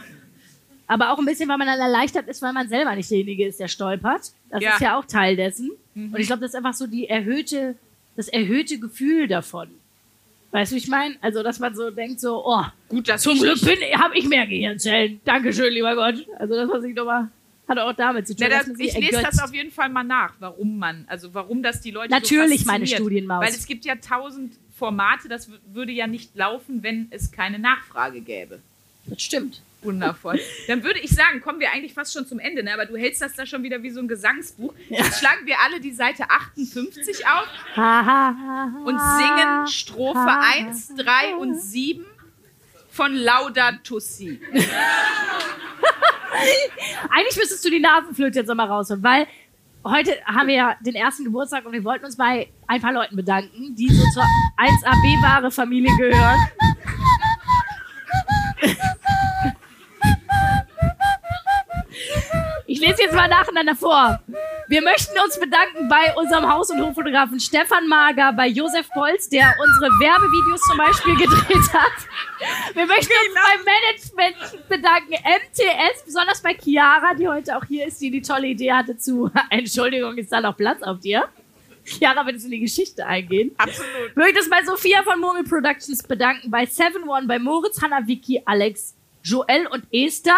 Aber auch ein bisschen, weil man dann erleichtert ist, weil man selber nicht derjenige ist, der stolpert. Das Ja. ist ja auch Teil dessen. Und ich glaube, das ist einfach so die erhöhte, das erhöhte Gefühl davon. Weißt du, wie ich meine? Also, dass man so denkt, so, oh, Gut, dass zum ich Glück bin, habe ich mehr Gehirnzellen. Dankeschön, lieber Gott. Also, das, was ich nochmal, hat auch damit zu tun. Na, das, ich lese ergötzt. das auf jeden Fall mal nach, warum man, also warum das die Leute Natürlich, so meine. Studienmaus. Weil es gibt ja tausend Formate, das würde ja nicht laufen, wenn es keine Nachfrage gäbe. Das stimmt. Wundervoll. Dann würde ich sagen, kommen wir eigentlich fast schon zum Ende, ne? aber du hältst das da schon wieder wie so ein Gesangsbuch. Jetzt schlagen wir alle die Seite 58 auf und singen Strophe 1, 3 und 7 von Laudato Si. Eigentlich müsstest du die Nasenflöte jetzt nochmal rausholen, weil heute haben wir ja den ersten Geburtstag und wir wollten uns bei ein paar Leuten bedanken, die so zur 1AB-wahre Familie gehören. Ich lese jetzt mal nacheinander vor. Wir möchten uns bedanken bei unserem Haus- und Hoffotografen Stefan Mager, bei Josef Bolz, der unsere Werbevideos zum Beispiel gedreht hat. Wir möchten uns beim Management bedanken, MTS, besonders bei Chiara, die heute auch hier ist, die die tolle Idee hatte zu, Entschuldigung, ist da noch Platz auf dir? Jara, willst du in die Geschichte eingehen? Absolut. Möchte es bei Sophia von Murmel Productions bedanken, bei 7-One, bei Moritz, Hanna, Vicky, Alex, Joel und Esther.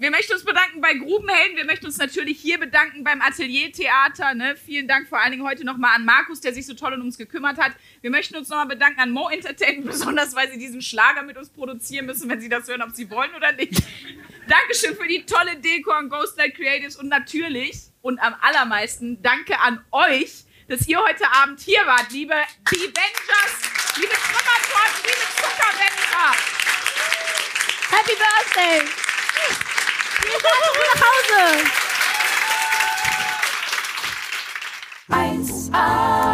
Wir möchten uns bedanken bei Grubenhelden. Wir möchten uns natürlich hier bedanken beim Ateliertheater. Ne? Vielen Dank vor allen Dingen heute nochmal an Markus, der sich so toll um uns gekümmert hat. Wir möchten uns nochmal bedanken an Mo Entertainment, besonders weil sie diesen Schlager mit uns produzieren müssen, wenn sie das hören, ob sie wollen oder nicht. Dankeschön für die tolle Deko an Ghostlight Creatives und natürlich und am allermeisten danke an euch, dass ihr heute Abend hier wart, liebe Avengers, liebe Trümmertorten, liebe Zuckerwänder. Happy Birthday! Wir fahren nach Hause! 1a, 1a, 1a.